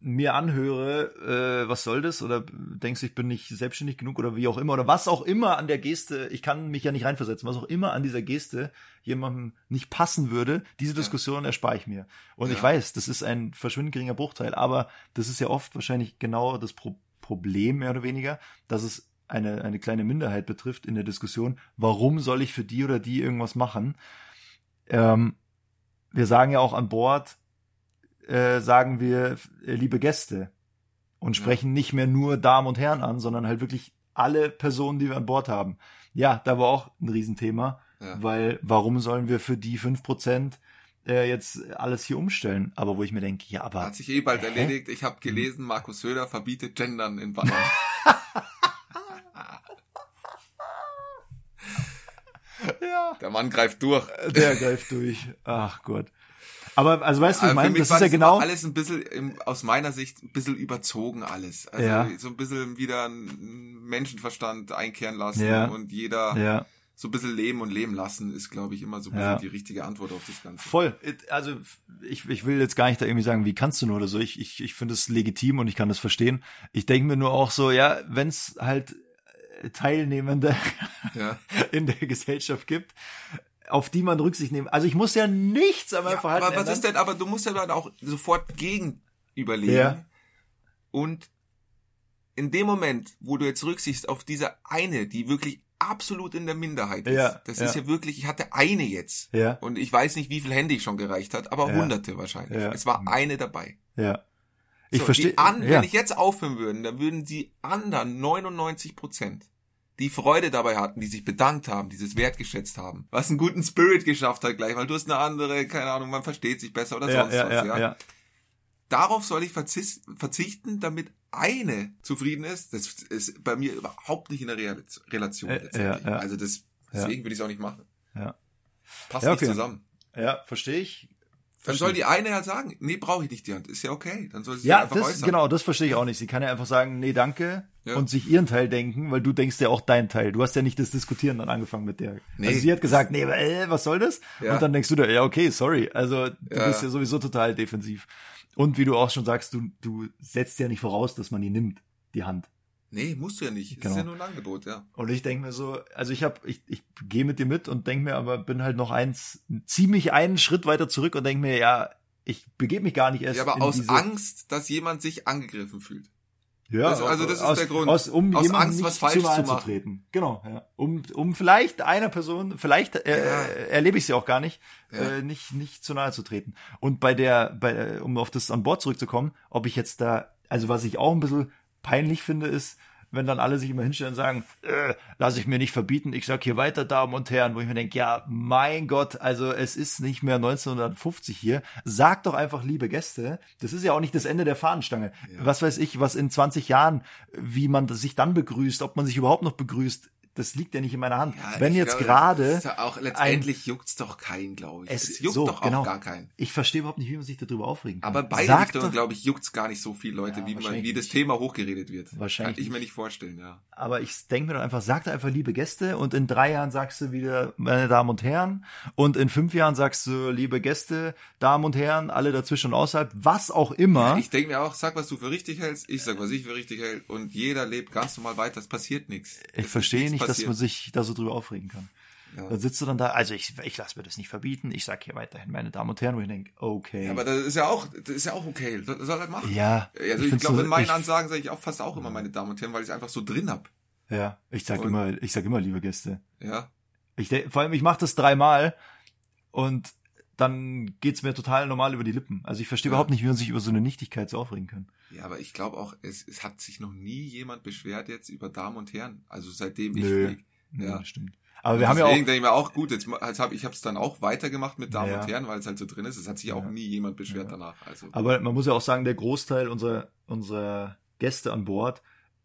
mir anhöre, äh, was soll das? Oder denkst du, ich bin nicht selbstständig genug oder wie auch immer oder was auch immer an der Geste, ich kann mich ja nicht reinversetzen, was auch immer an dieser Geste jemandem nicht passen würde, diese Diskussion erspare ich mir. Und ich Ja. weiß, das ist ein verschwindend geringer Bruchteil, aber das ist ja oft wahrscheinlich genau das Pro Problem, mehr oder weniger, dass es eine, eine kleine Minderheit betrifft in der Diskussion, warum soll ich für die oder die irgendwas machen? Ähm, wir sagen ja auch an Bord, äh, sagen wir äh, liebe Gäste und Ja. sprechen nicht mehr nur Damen und Herren an, sondern halt wirklich alle Personen, die wir an Bord haben. Ja, da war auch ein Riesenthema, Ja. weil warum sollen wir für die 5% äh, jetzt alles hier umstellen? Aber wo ich mir denke, ja, aber Hat sich eh bald Hä? erledigt. Ich habe gelesen, Markus Söder verbietet Gendern in Bayern. (laughs) (laughs) ja, Der Mann greift durch. der greift durch. Ach Gott. Aber also weißt du, ich meine, das ist ja genau alles ein bisschen, im, aus meiner Sicht, ein bisschen überzogen alles. Also Ja. so ein bisschen wieder einen Menschenverstand einkehren lassen Ja. und jeder ja. so ein bisschen leben und leben lassen, ist, glaube ich, immer so ein bisschen die richtige Antwort auf das Ganze. Voll. Also ich, ich will jetzt gar nicht da irgendwie sagen, wie kannst du nur oder so. Ich, ich, ich finde es legitim und ich kann das verstehen. Ich denke mir nur auch so, ja, wenn es halt Teilnehmende Ja. (laughs) in der Gesellschaft gibt, auf die man Rücksicht nehmen. Also ich muss ja nichts an meinem Ja, Verhalten aber was ändern. ist denn, aber du musst ja dann auch sofort gegen überlegen. Ja. Und in dem Moment, wo du jetzt rücksichtst auf diese eine, die wirklich absolut in der Minderheit ist, Ja, das ja. ist ja wirklich, ich hatte eine jetzt. Ja. Und ich weiß nicht, wie viel Hände ich schon gereicht hat, aber Ja. hunderte wahrscheinlich. Ja. Es war eine dabei. Ja. Ich So, verstehe. Wenn ich jetzt aufhören würden, dann würden die anderen 99 Prozent, die Freude dabei hatten, die sich bedankt haben, dieses wertgeschätzt haben, was einen guten Spirit geschafft hat gleich, weil du hast eine andere, keine Ahnung, man versteht sich besser oder ja, sonst ja, was, ja, ja. ja. Darauf soll ich verzichten, damit eine zufrieden ist. Das ist bei mir überhaupt nicht in der Real- Relation ja, ja. Also das, deswegen würde ich es auch nicht machen. Ja. Passt Ja, nicht okay. zusammen. Ja, verstehe ich. Dann soll die eine halt sagen, nee, brauche ich nicht die Hand. Ist ja okay. Dann soll sie sich Ja, einfach das, äußern. genau, das verstehe ich auch nicht. Sie kann ja einfach sagen, nee, danke Ja. und sich ihren Teil denken, weil du denkst ja auch deinen Teil. Du hast ja nicht das Diskutieren dann angefangen mit der. Nee. Also sie hat gesagt, nee, äh, was soll das? Ja. Und dann denkst du da, ja, okay, sorry. Also du Ja. bist ja sowieso total defensiv. Und wie du auch schon sagst, du, du setzt ja nicht voraus, dass man die nimmt, die Hand. Nee, musst du ja nicht. Das Genau. ist ja nur ein Angebot, ja. Und ich denke mir so, also ich habe, ich, ich gehe mit dir mit und denke mir, aber bin halt noch eins, zieh mich einen Schritt weiter zurück und denke mir, ja, ich begebe mich gar nicht erst. Ja, aber aus Angst, dass jemand sich angegriffen fühlt. Ja, Also- also das ist aus, der Grund. Aus, um Aus Angst, was falsch zu zu machen. Genau, ja. Um, um vielleicht einer Person, vielleicht äh, Ja. erlebe ich sie auch gar nicht, Ja. äh, nicht, nicht zu nahe zu treten. Und bei der, bei, äh, um auf das an Bord zurückzukommen, ob ich jetzt da, also was ich auch ein bisschen peinlich finde, ist, wenn dann alle sich immer hinstellen und sagen, äh, lass ich mir nicht verbieten, ich sag hier weiter, Damen und Herren, wo ich mir denke, ja, mein Gott, also es ist nicht mehr 1950 hier. Sag doch einfach, liebe Gäste, das ist ja auch nicht das Ende der Fahnenstange. Was weiß ich, was in 20 Jahren, wie man sich dann begrüßt, ob man sich überhaupt noch begrüßt, das liegt ja nicht in meiner Hand. Ja, wenn jetzt glaube, gerade ja auch letztendlich juckt's doch keinen, glaube ich. Es- Es, juckt so, doch auch genau. gar keinen. ich verstehe überhaupt nicht, wie man sich darüber aufregen kann. Aber beide Sag Richtungen, glaube ich, juckt's gar nicht so viele Leute, Ja, wie, man, wie das. Thema hochgeredet wird. Wahrscheinlich Kann ich mir nicht. vorstellen, ja. Aber ich denke mir doch einfach, sag doch einfach liebe Gäste und in drei Jahren sagst du wieder, meine Damen und Herren, und in fünf Jahren sagst du, liebe Gäste, Damen und Herren, alle dazwischen und außerhalb, was auch immer. Ich denke mir auch, sag, was du für richtig hältst, ich sag, was ich für richtig hält und jeder lebt ganz normal weiter, es passiert nichts. Ich verstehe nicht, dass man sich da so drüber aufregen kann. Ja. Dann sitzt du dann da, also ich, ich lasse mir das nicht verbieten, ich sag hier weiterhin, meine Damen und Herren, wo ich denke, okay. Ja, aber das ist ja auch, das ist ja auch okay. Soll, soll er machen. ja, Also ich, find's glaube, so- in meinen ich- Ansagen sage ich auch fast auch immer meine Damen und Herren, weil ich es einfach so drin hab. Ja, ich sag Und- immer, ich sag immer, liebe Gäste. Ja. Ich vor allem, ich mache das dreimal und dann geht's mir total normal über die Lippen. Also ich verstehe Ja. überhaupt nicht, wie man sich über so eine Nichtigkeit so aufregen kann. Ja, aber ich glaube auch, es, es hat sich noch nie jemand beschwert jetzt über Damen und Herren. Also seitdem ich Nö. flieg. Ja, das stimmt. Aber wir haben ja auch, Deswegen denke ich mir auch gut, jetzt, jetzt hab, ich habe es dann auch weitergemacht mit Damen Ja. und Herren, weil es halt so drin ist. Es hat sich auch Ja. nie jemand beschwert Ja. danach. Also aber man muss ja auch sagen, der Großteil unserer, unserer Gäste an Bord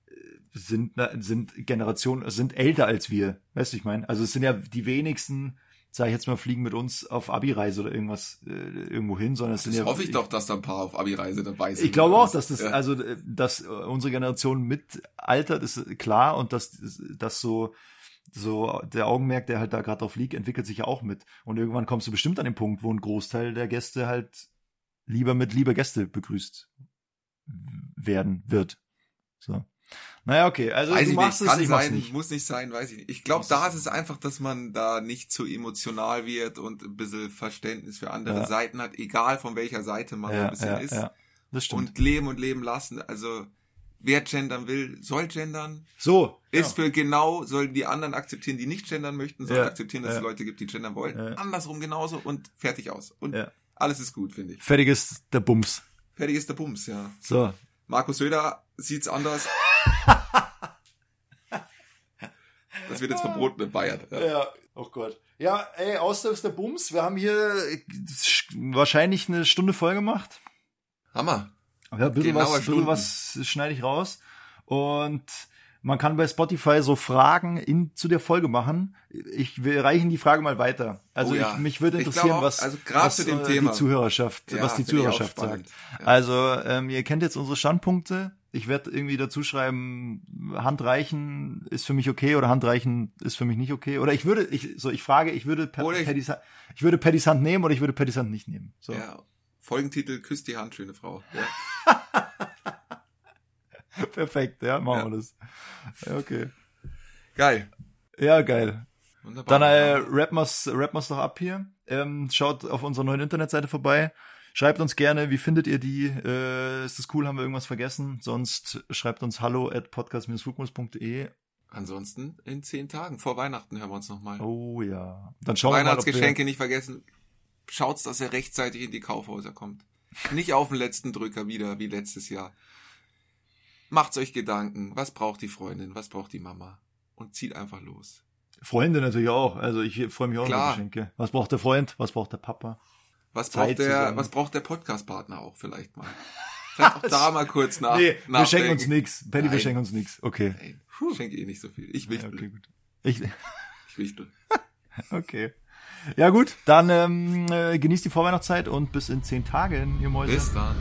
äh, sind, sind Generationen, sind älter als wir. Weißt du, ich meine? Also es sind ja die wenigsten, sage ich jetzt mal, fliegen mit uns auf Abi-Reise oder irgendwas äh, irgendwo hin, sondern es sind ja, hoffe ich doch, dass da ein paar auf Abi-Reise dabei sind. Ich glaube auch, dass das, Ja. also, äh, dass äh, unsere Generation mitaltert, ist klar und dass, dass so, so der Augenmerk, der halt da gerade drauf liegt, entwickelt sich ja auch mit. Und irgendwann kommst du bestimmt an den Punkt, wo ein Großteil der Gäste halt lieber mit liebe Gäste begrüßt werden wird. So. Naja, okay, also weiß du machst nicht, es, kann ich sein, nicht. muss nicht sein, weiß ich nicht. Ich glaube, da ist es einfach, dass man da nicht zu emotional wird und ein bisschen Verständnis für andere Ja. Seiten hat, egal von welcher Seite man so ein Ja, bisschen ja, ist. ja, das stimmt. Und leben und leben lassen. Also, wer gendern will, soll gendern. so, Ist ja. für genau, sollen die anderen akzeptieren, die nicht gendern möchten, sollen Ja, akzeptieren, dass ja. es Leute gibt, die gendern wollen. Ja. Andersrum genauso und fertig aus. Und Ja. alles ist gut, finde ich. fertig ist der Bums. Fertig ist der Bums, ja. So, Markus Söder sieht's anders. (laughs) das wird jetzt verboten in Bayern. Ja. Ja, oh Gott. Ja, ey, ist der Bums. Wir haben hier äh, wahrscheinlich eine Stunde voll gemacht. Hammer. Ja, ein bisschen was, bisschen was schneide ich raus. Und man kann bei Spotify so Fragen in, zu der Folge machen. Ich, wir reichen die Frage mal weiter. Also Oh ja. ich, mich würde interessieren, auch, was, also was äh, die Zuhörerschaft, Ja, was die Zuhörerschaft sagt. Ja. Also ähm, ihr kennt jetzt unsere Standpunkte. Ich werde irgendwie dazu schreiben, Handreichen ist für mich okay oder Handreichen ist für mich nicht okay. Oder ich würde, ich, so ich frage, ich würde per, ich- Paddys, ich würde Paddys Hand nehmen oder ich würde Paddys Hand nicht nehmen. So. Ja. Folgentitel Küsst die Hand, schöne Frau. Ja. (laughs) Perfekt, ja, machen Ja. wir das. Ja, okay. Geil. Ja, geil. Wunderbar. Dann äh, rappen rappen wir's doch ab hier. Ähm, schaut auf unserer neuen Internetseite vorbei. Schreibt uns gerne, wie findet ihr die? Äh, ist das cool? Haben wir irgendwas vergessen? Sonst schreibt uns hallo at podcast-flugmus.de. Ansonsten in zehn Tagen vor Weihnachten hören wir uns nochmal. Oh ja. Dann schauen wir mal, Weihnachtsgeschenke wir, nicht vergessen. Schaut's, dass er rechtzeitig in die Kaufhäuser kommt. Nicht auf den letzten Drücker wieder, wie letztes Jahr. Macht's euch Gedanken. Was braucht die Freundin? Was braucht die Mama? Und zieht einfach los. Freunde natürlich auch. Also ich freue mich auch Klar. über Geschenke. Was braucht der Freund? Was braucht der Papa? Was Zeit braucht der, zusammen. was braucht der Podcast-Partner auch vielleicht mal? Vielleicht auch da mal kurz nach, (laughs) nee, wir nachdenken. schenken uns. Paddy, wir Nein. schenken uns nix. Okay. Nein, ich schenke eh nicht so viel. Ich Ja, wichtel. okay, gut. Ich, Ich wichtel. (laughs) okay. Ja gut, dann ähm, äh, genießt die Vorweihnachtszeit und bis in zehn Tagen, ihr Mäuse. Bis dann.